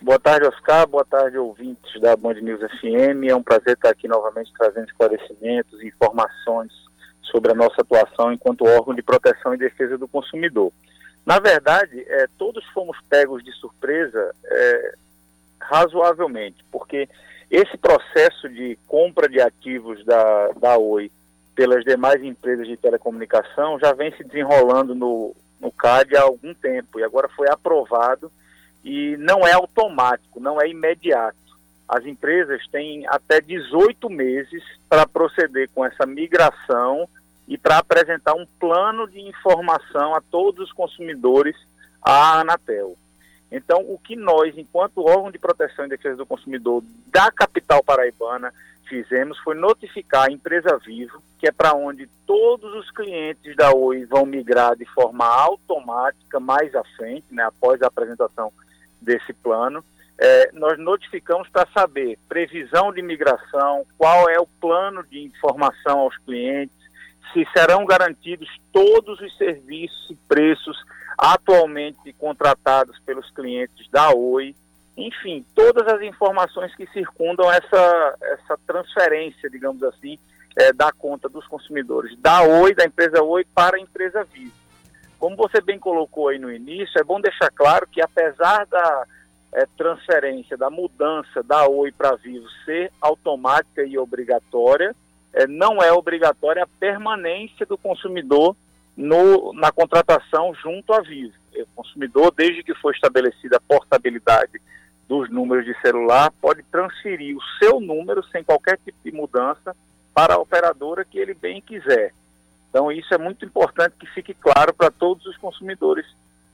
Boa tarde, Oscar. Boa tarde, ouvintes da Band News FM. É um prazer estar aqui novamente trazendo esclarecimentos e informações sobre a nossa atuação enquanto órgão de proteção e defesa do consumidor. Na verdade, é, todos fomos pegos de surpresa é, razoavelmente, porque esse processo de compra de ativos da, da Oi pelas demais empresas de telecomunicação já vem se desenrolando no, no CAD há algum tempo e agora foi aprovado e não é automático, não é imediato. As empresas têm até 18 meses para proceder com essa migração e para apresentar um plano de informação a todos os consumidores à Anatel. Então, o que nós, enquanto órgão de proteção e defesa do consumidor da capital paraibana, fizemos foi notificar a empresa Vivo, que é para onde todos os clientes da Oi vão migrar de forma automática mais à frente, né, após a apresentação desse plano. É, nós notificamos para saber previsão de migração, qual é o plano de informação aos clientes, se serão garantidos todos os serviços e preços atualmente contratados pelos clientes da Oi, enfim, todas as informações que circundam essa, essa transferência, digamos assim, é, da conta dos consumidores da Oi, da empresa Oi, para a empresa Vivo. Como você bem colocou aí no início, é bom deixar claro que apesar da é, transferência, da mudança da Oi para Vivo ser automática e obrigatória, é, não é obrigatória a permanência do consumidor no, na contratação junto à Vivo. O consumidor, desde que foi estabelecida a portabilidade dos números de celular, pode transferir o seu número sem qualquer tipo de mudança para a operadora que ele bem quiser. Então, isso é muito importante que fique claro para todos os consumidores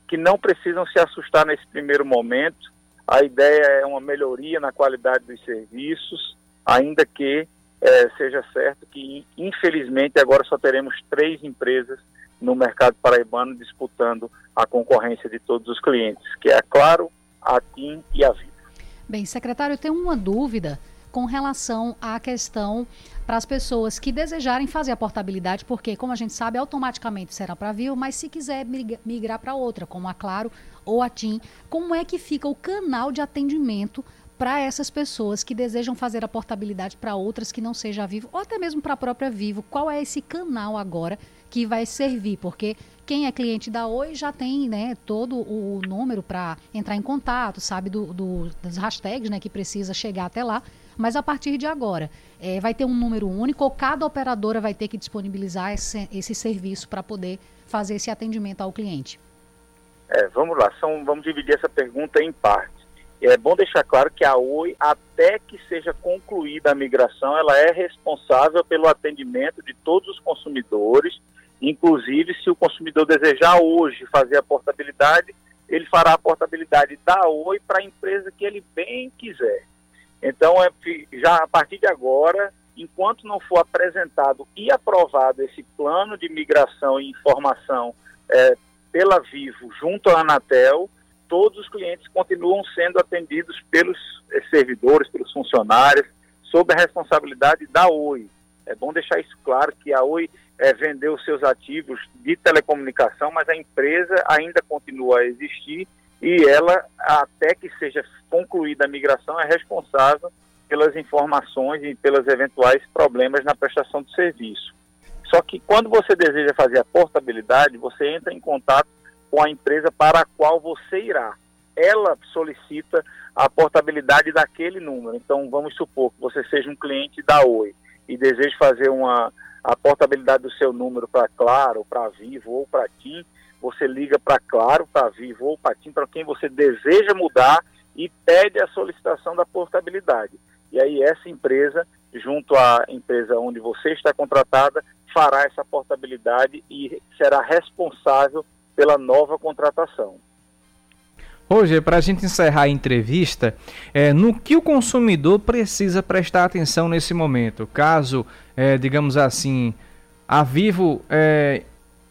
que não precisam se assustar nesse primeiro momento. A ideia é uma melhoria na qualidade dos serviços, ainda que é, seja certo que, infelizmente, agora só teremos três empresas no mercado paraibano disputando a concorrência de todos os clientes, que é a Claro, a TIM e a Vida. Bem, secretário, eu tenho uma dúvida com relação à questão para as pessoas que desejarem fazer a portabilidade, porque, como a gente sabe, automaticamente será para Vivo, mas se quiser migrar para outra, como a Claro ou a TIM, como é que fica o canal de atendimento para essas pessoas que desejam fazer a portabilidade para outras que não seja a Vivo, ou até mesmo para a própria Vivo? Qual é esse canal agora que vai servir? Porque quem é cliente da Oi já tem né, todo o número para entrar em contato, sabe do, do, das hashtags né, que precisa chegar até lá. Mas a partir de agora, é, vai ter um número único ou cada operadora vai ter que disponibilizar esse, esse serviço para poder fazer esse atendimento ao cliente? É, vamos lá, são, vamos dividir essa pergunta em partes. É bom deixar claro que a Oi, até que seja concluída a migração, ela é responsável pelo atendimento de todos os consumidores Inclusive, se o consumidor desejar hoje fazer a portabilidade, ele fará a portabilidade da Oi para a empresa que ele bem quiser. Então, é, já a partir de agora, enquanto não for apresentado e aprovado esse plano de migração e informação é, pela Vivo junto à Anatel, todos os clientes continuam sendo atendidos pelos é, servidores, pelos funcionários, sob a responsabilidade da Oi. É bom deixar isso claro que a Oi é, vendeu seus ativos de telecomunicação, mas a empresa ainda continua a existir e ela, até que seja concluída a migração, é responsável pelas informações e pelos eventuais problemas na prestação do serviço. Só que quando você deseja fazer a portabilidade, você entra em contato com a empresa para a qual você irá. Ela solicita a portabilidade daquele número. Então, vamos supor que você seja um cliente da Oi e deseja fazer uma a portabilidade do seu número para Claro, para Vivo ou para TIM, você liga para Claro, para Vivo ou para TIM, para quem você deseja mudar e pede a solicitação da portabilidade. E aí essa empresa, junto à empresa onde você está contratada, fará essa portabilidade e será responsável pela nova contratação. Hoje, para a gente encerrar a entrevista, é, no que o consumidor precisa prestar atenção nesse momento? Caso, é, digamos assim, a Vivo, é,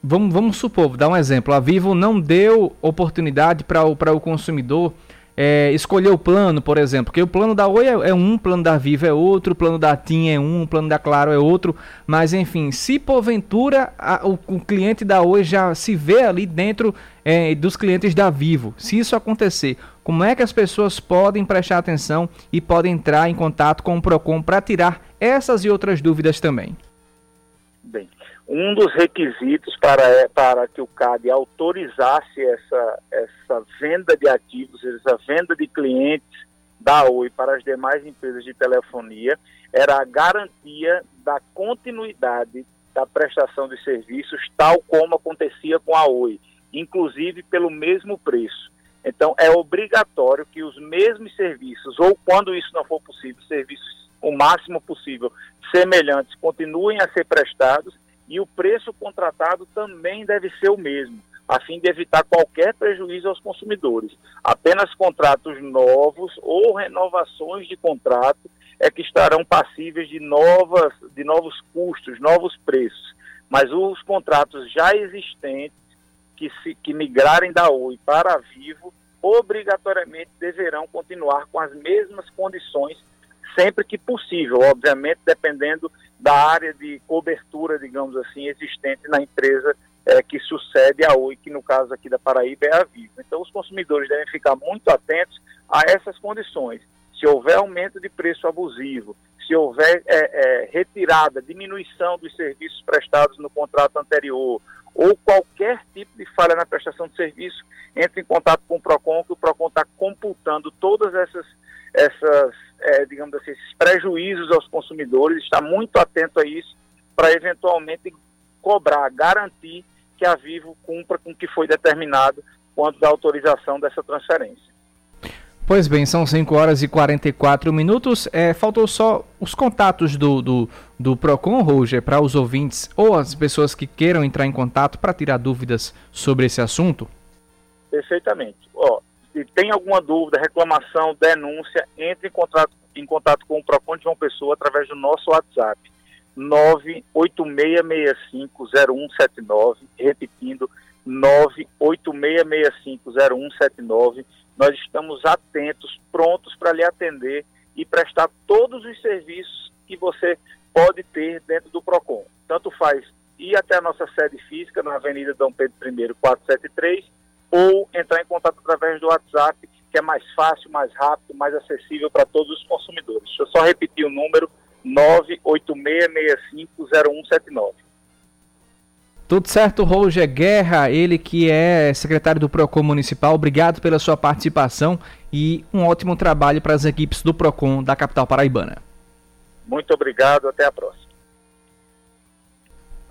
vamos, vamos supor, vou dar um exemplo, a Vivo não deu oportunidade para o, o consumidor é, escolher o plano, por exemplo, porque o plano da Oi é, é um, o plano da Vivo é outro, o plano da TIM é um, o plano da Claro é outro, mas enfim, se porventura a, o, o, cliente da Oi já se vê ali dentro é, dos clientes da Vivo, se isso acontecer, como é que as pessoas podem prestar atenção e podem entrar em contato com o Procon para tirar essas e outras dúvidas também? Bem, um dos requisitos para, é, para que o CAD autorizasse essa, essa venda de ativos, essa venda de clientes da Oi para as demais empresas de telefonia, era a garantia da continuidade da prestação de serviços, tal como acontecia com a Oi, inclusive pelo mesmo preço. Então, é obrigatório que os mesmos serviços, ou quando isso não for possível, serviços o máximo possível semelhantes, continuem a ser prestados e o preço contratado também deve ser o mesmo, a fim de evitar qualquer prejuízo aos consumidores. Apenas contratos novos ou renovações de contrato é que estarão passíveis de, novas, de novos custos, novos preços. Mas os contratos já existentes que, se, que migrarem da Oi para a Vivo obrigatoriamente deverão continuar com as mesmas condições sempre que possível, obviamente dependendo da área de cobertura, digamos assim, existente na empresa é, que sucede a Oi, que no caso aqui da Paraíba é a Vivo. Então, os consumidores devem ficar muito atentos a essas condições. Se houver aumento de preço abusivo, se houver é, é, retirada, diminuição dos serviços prestados no contrato anterior, ou qualquer tipo de falha na prestação de serviço, entre em contato com o PROCON, que o PROCON está computando todas essas, essas é, digamos assim, esses prejuízos aos consumidores, está muito atento a isso para eventualmente cobrar, garantir que a Vivo cumpra com o que foi determinado quanto da autorização dessa transferência. Pois bem, são 5 horas e 44 minutos. É, faltou só os contatos do, do, do PROCON, Roger, para os ouvintes ou as pessoas que queiram entrar em contato para tirar dúvidas sobre esse assunto? Perfeitamente. Ó, se tem alguma dúvida, reclamação, denúncia, entre em contato, em contato com o PROCON de João Pessoa através do nosso WhatsApp, 986650179, repetindo, 986650179. Nós estamos atentos, prontos para lhe atender e prestar todos os serviços que você pode ter dentro do PROCON. Tanto faz ir até a nossa sede física, na Avenida Dom Pedro I, 473, ou entrar em contato através do WhatsApp, que é mais fácil, mais rápido, mais acessível para todos os consumidores. Deixa eu só repetir o número 986650179. Tudo certo, Roger Guerra, ele que é secretário do PROCON Municipal, obrigado pela sua participação e um ótimo trabalho para as equipes do PROCON da capital paraibana. Muito obrigado, até a próxima.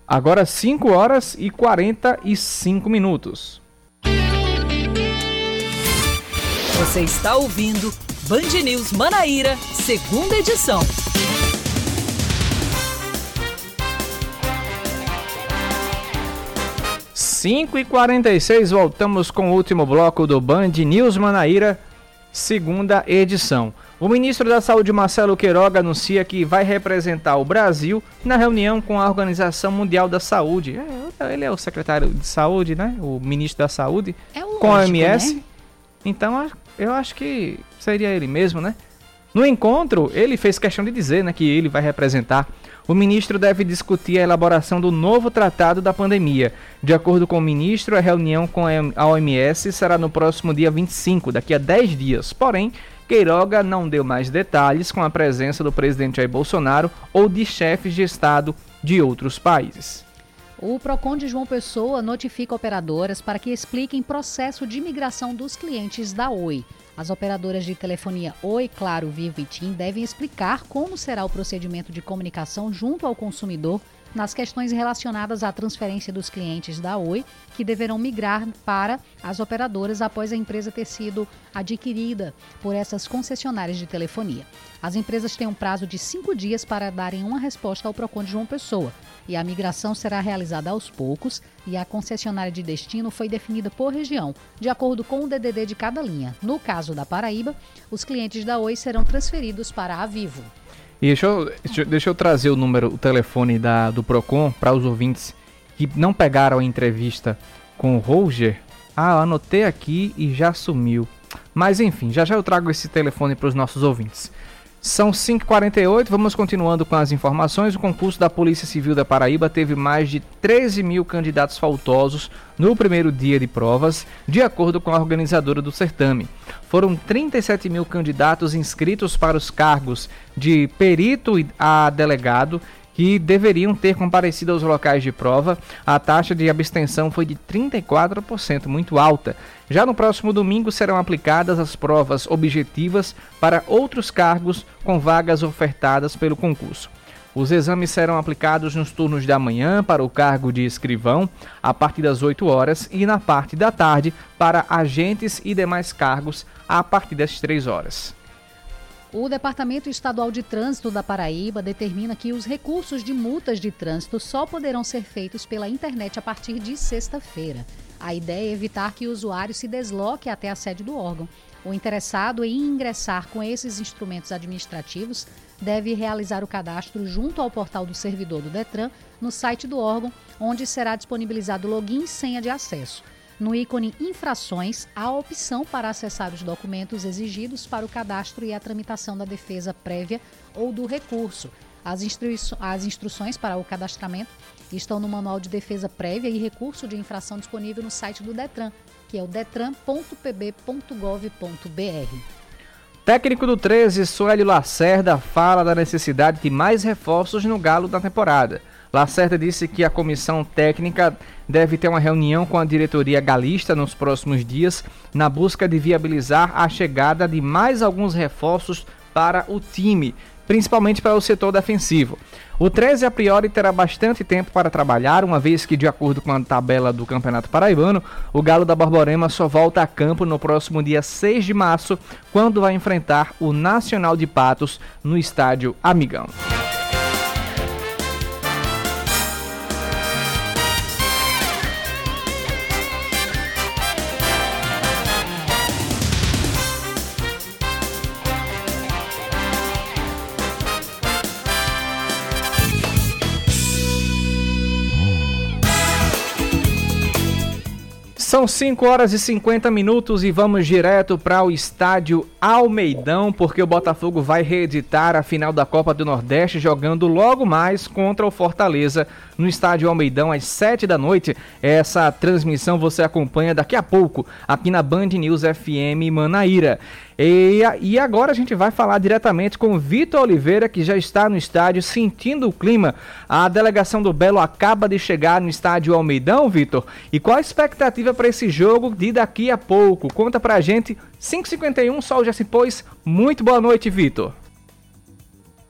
Agora 5 horas e 45 minutos. Você está ouvindo Band News Manaíra, segunda edição. Cinco e quarenta e seis, voltamos com o último bloco do Band News Manaíra, segunda edição. O ministro da Saúde, Marcelo Queiroga, anuncia que vai representar o Brasil na reunião com a Organização Mundial da Saúde. É, ele é o secretário de Saúde, né? O ministro da Saúde. É com a OMS. Né? Então, eu acho que seria ele mesmo, né? No encontro, ele fez questão de dizer né, que ele vai representar. O ministro deve discutir a elaboração do novo tratado da pandemia. De acordo com o ministro, a reunião com a OMS será no próximo dia 25, daqui a 10 dias. Porém, Queiroga não deu mais detalhes com a presença do presidente Jair Bolsonaro ou de chefes de Estado de outros países. O PROCON de João Pessoa notifica operadoras para que expliquem processo de migração dos clientes da Oi. As operadoras de telefonia Oi, Claro, Vivo e TIM devem explicar como será o procedimento de comunicação junto ao consumidor nas questões relacionadas à transferência dos clientes da Oi, que deverão migrar para as operadoras após a empresa ter sido adquirida por essas concessionárias de telefonia. As empresas têm um prazo de cinco dias para darem uma resposta ao PROCON de João Pessoa e a migração será realizada aos poucos e a concessionária de destino foi definida por região, de acordo com o DDD de cada linha. No caso da Paraíba, os clientes da Oi serão transferidos para a Vivo. E deixa eu, deixa eu trazer o número, o telefone da, do Procon para os ouvintes que não pegaram a entrevista com o Roger. Ah, anotei aqui e já sumiu. Mas enfim, já já eu trago esse telefone para os nossos ouvintes. São 5h48, vamos continuando com as informações. O concurso da Polícia Civil da Paraíba teve mais de 13 mil candidatos faltosos no primeiro dia de provas, de acordo com a organizadora do certame. Foram 37 mil candidatos inscritos para os cargos de perito a delegado que deveriam ter comparecido aos locais de prova, a taxa de abstenção foi de 34%, muito alta. Já no próximo domingo serão aplicadas as provas objetivas para outros cargos com vagas ofertadas pelo concurso. Os exames serão aplicados nos turnos da manhã para o cargo de escrivão, a partir das 8 horas, e na parte da tarde para agentes e demais cargos, a partir das 3 horas. O Departamento Estadual de Trânsito da Paraíba determina que os recursos de multas de trânsito só poderão ser feitos pela internet a partir de sexta-feira. A ideia é evitar que o usuário se desloque até a sede do órgão. O interessado em ingressar com esses instrumentos administrativos deve realizar o cadastro junto ao portal do servidor do Detran no site do órgão, onde será disponibilizado login e senha de acesso. No ícone Infrações, há a opção para acessar os documentos exigidos para o cadastro e a tramitação da defesa prévia ou do recurso. As, as instruções para o cadastramento estão no Manual de Defesa Prévia e Recurso de Infração disponível no site do Detran, que é o detran.pb.gov.br. Técnico do 13, Suélio Lacerda, fala da necessidade de mais reforços no Galo da temporada. Lacerda disse que a comissão técnica deve ter uma reunião com a diretoria galista nos próximos dias, na busca de viabilizar a chegada de mais alguns reforços para o time, principalmente para o setor defensivo. O 13 a priori terá bastante tempo para trabalhar, uma vez que, de acordo com a tabela do Campeonato Paraibano, o Galo da Borborema só volta a campo no próximo dia 6 de março, quando vai enfrentar o Nacional de Patos no estádio Amigão. São 5 horas e 50 minutos e vamos direto para o estádio Almeidão, porque o Botafogo vai reeditar a final da Copa do Nordeste jogando logo mais contra o Fortaleza no estádio Almeidão às 7 da noite. Essa transmissão você acompanha daqui a pouco aqui na Band News FM Manaíra. E, e agora a gente vai falar diretamente com Vitor Oliveira, que já está no estádio sentindo o clima. A delegação do Belo acaba de chegar no estádio Almeidão, Vitor. E qual a expectativa para esse jogo de daqui a pouco? Conta pra gente. 5h51, sol já se pôs. Muito boa noite, Vitor.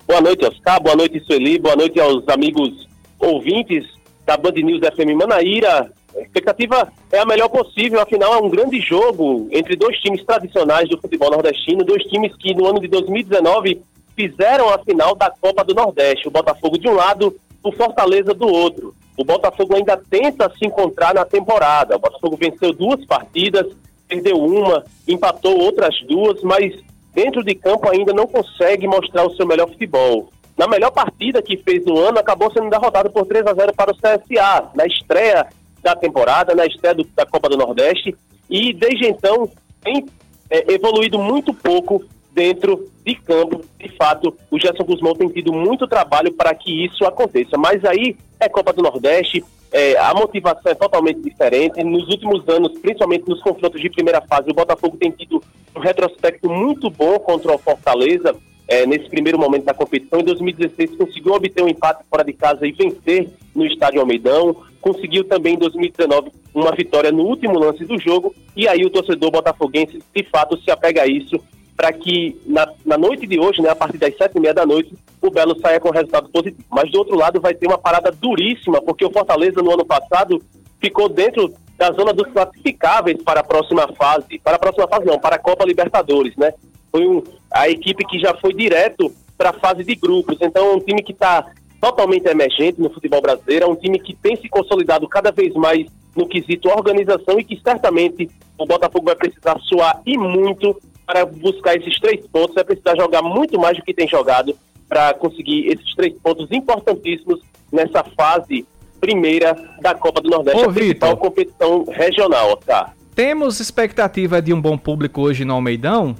Boa noite, Oscar. Boa noite, Sueli. Boa noite aos amigos ouvintes da Band News FM Manaíra. A expectativa é a melhor possível, afinal é um grande jogo entre dois times tradicionais do futebol nordestino, dois times que no ano de 2019 fizeram a final da Copa do Nordeste. O Botafogo de um lado, o Fortaleza do outro. O Botafogo ainda tenta se encontrar na temporada. O Botafogo venceu duas partidas, perdeu uma, empatou outras duas, mas dentro de campo ainda não consegue mostrar o seu melhor futebol. Na melhor partida que fez no ano, acabou sendo derrotado por 3 a 0 para o CSA, na estreia da temporada, na estreia do, da Copa do Nordeste, e desde então tem é, evoluído muito pouco dentro de campo. De fato, o Gerson Guzmão tem tido muito trabalho para que isso aconteça. Mas aí é Copa do Nordeste, é, a motivação é totalmente diferente. Nos últimos anos, principalmente nos confrontos de primeira fase, o Botafogo tem tido um retrospecto muito bom contra o Fortaleza. É, nesse primeiro momento da competição, em 2016 conseguiu obter um empate fora de casa e vencer no estádio Almeidão. Conseguiu também em 2019 uma vitória no último lance do jogo, e aí o torcedor botafoguense de fato se apega a isso para que na, na, noite de hoje, né, a partir das sete e meia da noite, o Belo saia com resultado positivo. Mas do outro lado vai ter uma parada duríssima, porque o Fortaleza no ano passado ficou dentro da zona dos classificáveis para a próxima fase, para a próxima fase não, para a Copa Libertadores, né? Foi um, a equipe que já foi direto para a fase de grupos, então é um time que está totalmente emergente no futebol brasileiro, é um time que tem se consolidado cada vez mais no quesito organização e que certamente o Botafogo vai precisar suar e muito para buscar esses três pontos, vai precisar jogar muito mais do que tem jogado para conseguir esses três pontos importantíssimos nessa fase primeira da Copa do Nordeste, Ô, a principal Victor, competição regional, tá? Temos expectativa de um bom público hoje no Almeidão?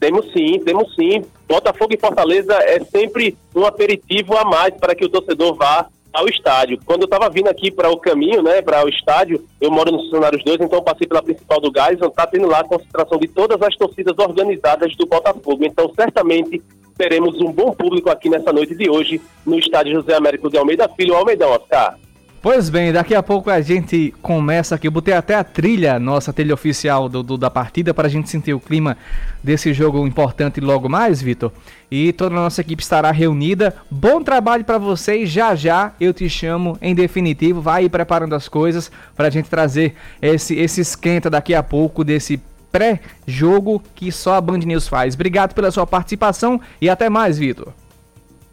Temos sim, temos sim. Botafogo e Fortaleza é sempre um aperitivo a mais para que o torcedor vá ao estádio. Quando eu estava vindo aqui para o caminho, né, para o estádio, eu moro no Cenários 2, então passei pela principal do Gás, está tendo lá a concentração de todas as torcidas organizadas do Botafogo. Então, certamente teremos um bom público aqui nessa noite de hoje no estádio José Américo de Almeida Filho, Almeidão, Oscar. Pois bem, daqui a pouco a gente começa aqui. Eu botei até a trilha, nossa trilha oficial do, do da partida, para a gente sentir o clima desse jogo importante logo mais, Vitor. E toda a nossa equipe estará reunida. Bom trabalho para vocês. Já já eu te chamo em definitivo. Vai ir preparando as coisas para a gente trazer esse, esse esquenta daqui a pouco desse pré-jogo que só a Band News faz. Obrigado pela sua participação e até mais, Vitor.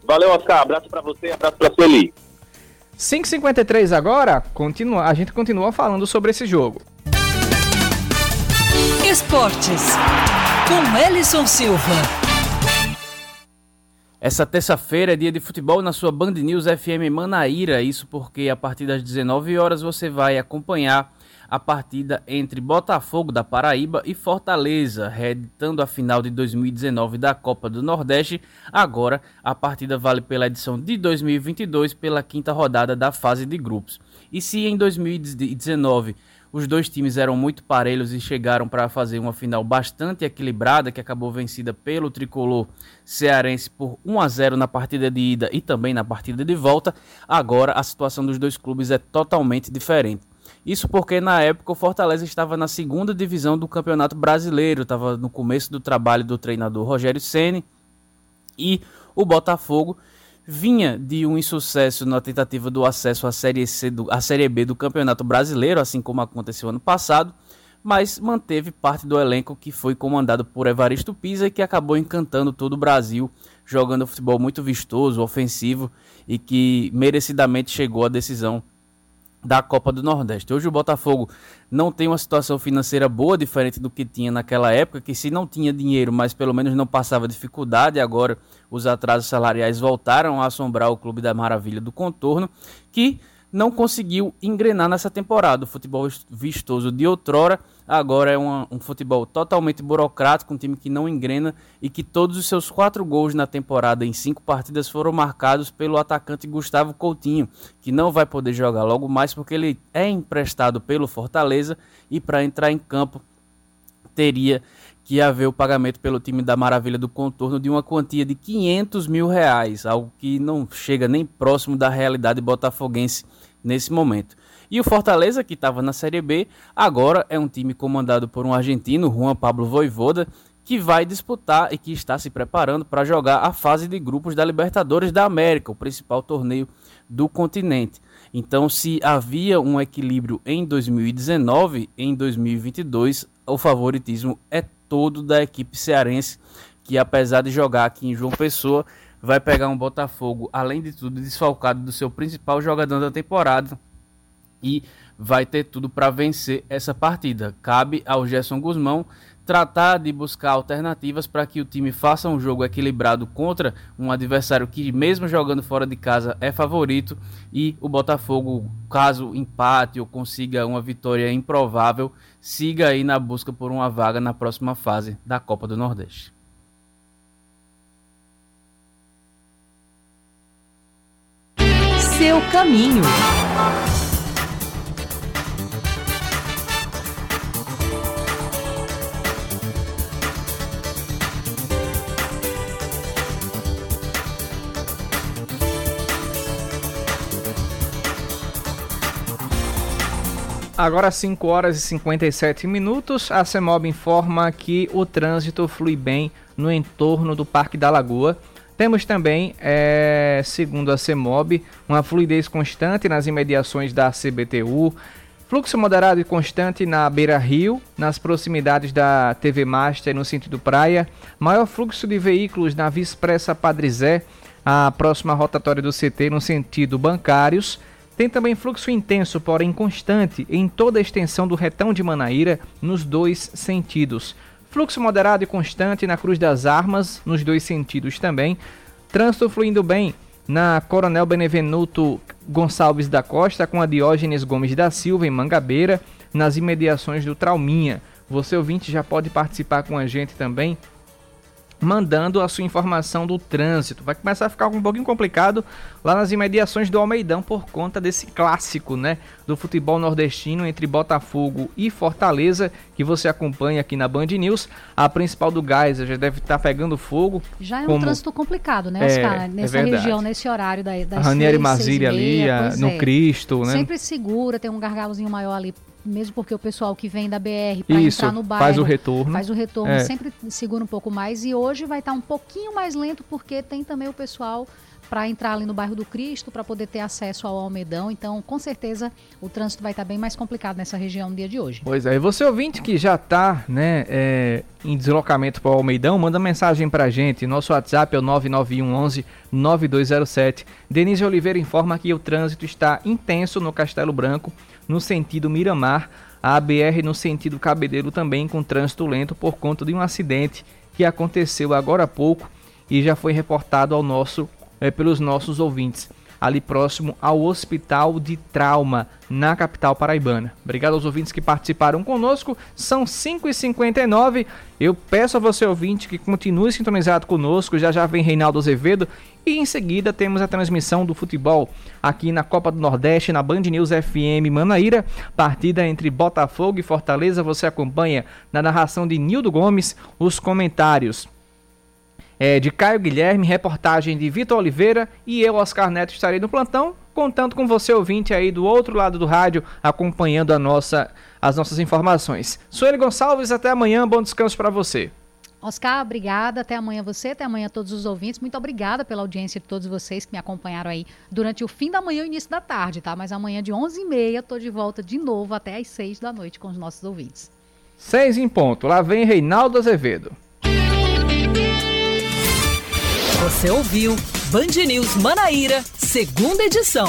Valeu, Oscar. Abraço para você, abraço para Sueli. 5:53 agora, continua, a gente continua falando sobre esse jogo. Esportes com Ellison Silva. Essa terça-feira é dia de futebol na sua Band News FM Manaíra, isso porque a partir das 19 horas você vai acompanhar a partida entre Botafogo da Paraíba e Fortaleza, reeditando a final de 2019 da Copa do Nordeste. Agora, a partida vale pela edição de 2022 pela quinta rodada da fase de grupos. E se em 2019 os dois times eram muito parelhos e chegaram para fazer uma final bastante equilibrada, que acabou vencida pelo tricolor cearense por 1 a 0 na partida de ida e também na partida de volta. Agora a situação dos dois clubes é totalmente diferente. Isso porque na época o Fortaleza estava na segunda divisão do Campeonato Brasileiro, estava no começo do trabalho do treinador Rogério Ceni. E o Botafogo vinha de um insucesso na tentativa do acesso à Série, C do, à Série B do Campeonato Brasileiro, assim como aconteceu ano passado, mas manteve parte do elenco que foi comandado por Evaristo Pisa e que acabou encantando todo o Brasil, jogando futebol muito vistoso, ofensivo e que merecidamente chegou à decisão da Copa do Nordeste. Hoje o Botafogo não tem uma situação financeira boa, diferente do que tinha naquela época, que se não tinha dinheiro, mas pelo menos não passava dificuldade, agora os atrasos salariais voltaram a assombrar o Clube da Maravilha do Contorno, que não conseguiu engrenar nessa temporada. O futebol vistoso de outrora agora é uma, um futebol totalmente burocrático, um time que não engrena e que todos os seus quatro gols na temporada em cinco partidas foram marcados pelo atacante Gustavo Coutinho, que não vai poder jogar logo mais porque ele é emprestado pelo Fortaleza e para entrar em campo teria que haver o pagamento pelo time da Maravilha do Contorno de uma quantia de 500 mil reais, algo que não chega nem próximo da realidade botafoguense nesse momento. E o Fortaleza, que estava na Série B, agora é um time comandado por um argentino, Juan Pablo Voivoda, que vai disputar e que está se preparando para jogar a fase de grupos da Libertadores da América, o principal torneio do continente. Então, se havia um equilíbrio em 2019, em 2022 o favoritismo é todo da equipe cearense, que apesar de jogar aqui em João Pessoa, vai pegar um Botafogo, além de tudo, desfalcado do seu principal jogador da temporada e vai ter tudo para vencer essa partida. Cabe ao Gerson Guzmão tratar de buscar alternativas para que o time faça um jogo equilibrado contra um adversário que, mesmo jogando fora de casa, é favorito. E o Botafogo, caso empate ou consiga uma vitória improvável, siga aí na busca por uma vaga na próxima fase da Copa do Nordeste. Seu caminho. Agora 5 horas e 57 minutos, a CEMOB informa que o trânsito flui bem no entorno do Parque da Lagoa. Temos também, é, segundo a CEMOB, uma fluidez constante nas imediações da CBTU, fluxo moderado e constante na Beira Rio, nas proximidades da TV Master no sentido praia, maior fluxo de veículos na Via Expressa Padre Zé, a próxima rotatória do CT no sentido bancários, tem também fluxo intenso, porém constante, em toda a extensão do retão de Manaíra, nos dois sentidos. Fluxo moderado e constante na Cruz das Armas, nos dois sentidos também. Trânsito fluindo bem na Coronel Benevenuto Gonçalves da Costa com a Diógenes Gomes da Silva em Mangabeira, nas imediações do Trauminha. Você ouvinte já pode participar com a gente também mandando a sua informação do trânsito. Vai começar a ficar um pouquinho complicado lá nas imediações do Almeidão por conta desse clássico, né, do futebol nordestino entre Botafogo e Fortaleza, que você acompanha aqui na Band News. A principal do Gás já deve estar pegando fogo. Já é como... um trânsito complicado, né, Oscar? É, Nessa é região, nesse horário da, das Ranieri Marzilha ali, a, no é. Cristo, né? Sempre segura, tem um gargalozinho maior ali mesmo porque o pessoal que vem da BR para entrar no bairro faz o retorno, faz o retorno é. sempre segura um pouco mais e hoje vai estar tá um pouquinho mais lento porque tem também o pessoal para entrar ali no bairro do Cristo, para poder ter acesso ao Almedão. Então, com certeza, o trânsito vai estar tá bem mais complicado nessa região no dia de hoje. Pois é, e você ouvinte que já está né, é, em deslocamento para o Almeidão, manda mensagem para a gente. Nosso WhatsApp é o 991 11 9207. Denise Oliveira informa que o trânsito está intenso no Castelo Branco, no sentido Miramar. A BR no sentido Cabedelo também com trânsito lento por conta de um acidente que aconteceu agora há pouco e já foi reportado ao nosso é, pelos nossos ouvintes, ali próximo ao Hospital de Trauma, na capital paraibana. Obrigado aos ouvintes que participaram conosco. São 5h59. Eu peço a você, ouvinte, que continue sintonizado conosco. Já já vem Reinaldo Azevedo. E em seguida temos a transmissão do futebol aqui na Copa do Nordeste, na Band News FM Manaíra. Partida entre Botafogo e Fortaleza. Você acompanha na narração de Nildo Gomes os comentários é, de Caio Guilherme, reportagem de Vitor Oliveira e eu, Oscar Neto, estarei no plantão, contando com você, ouvinte aí do outro lado do rádio, acompanhando a nossa, as nossas informações. Sueli Gonçalves, até amanhã, bom descanso para você. Oscar, obrigada. Até amanhã você, até amanhã todos os ouvintes. Muito obrigada pela audiência de todos vocês que me acompanharam aí durante o fim da manhã e início da tarde, tá? Mas amanhã de 11h30 tô de volta de novo até às 6 da noite com os nossos ouvintes. 6 em ponto. Lá vem Reinaldo Azevedo. Você ouviu Band News Manaíra, segunda edição.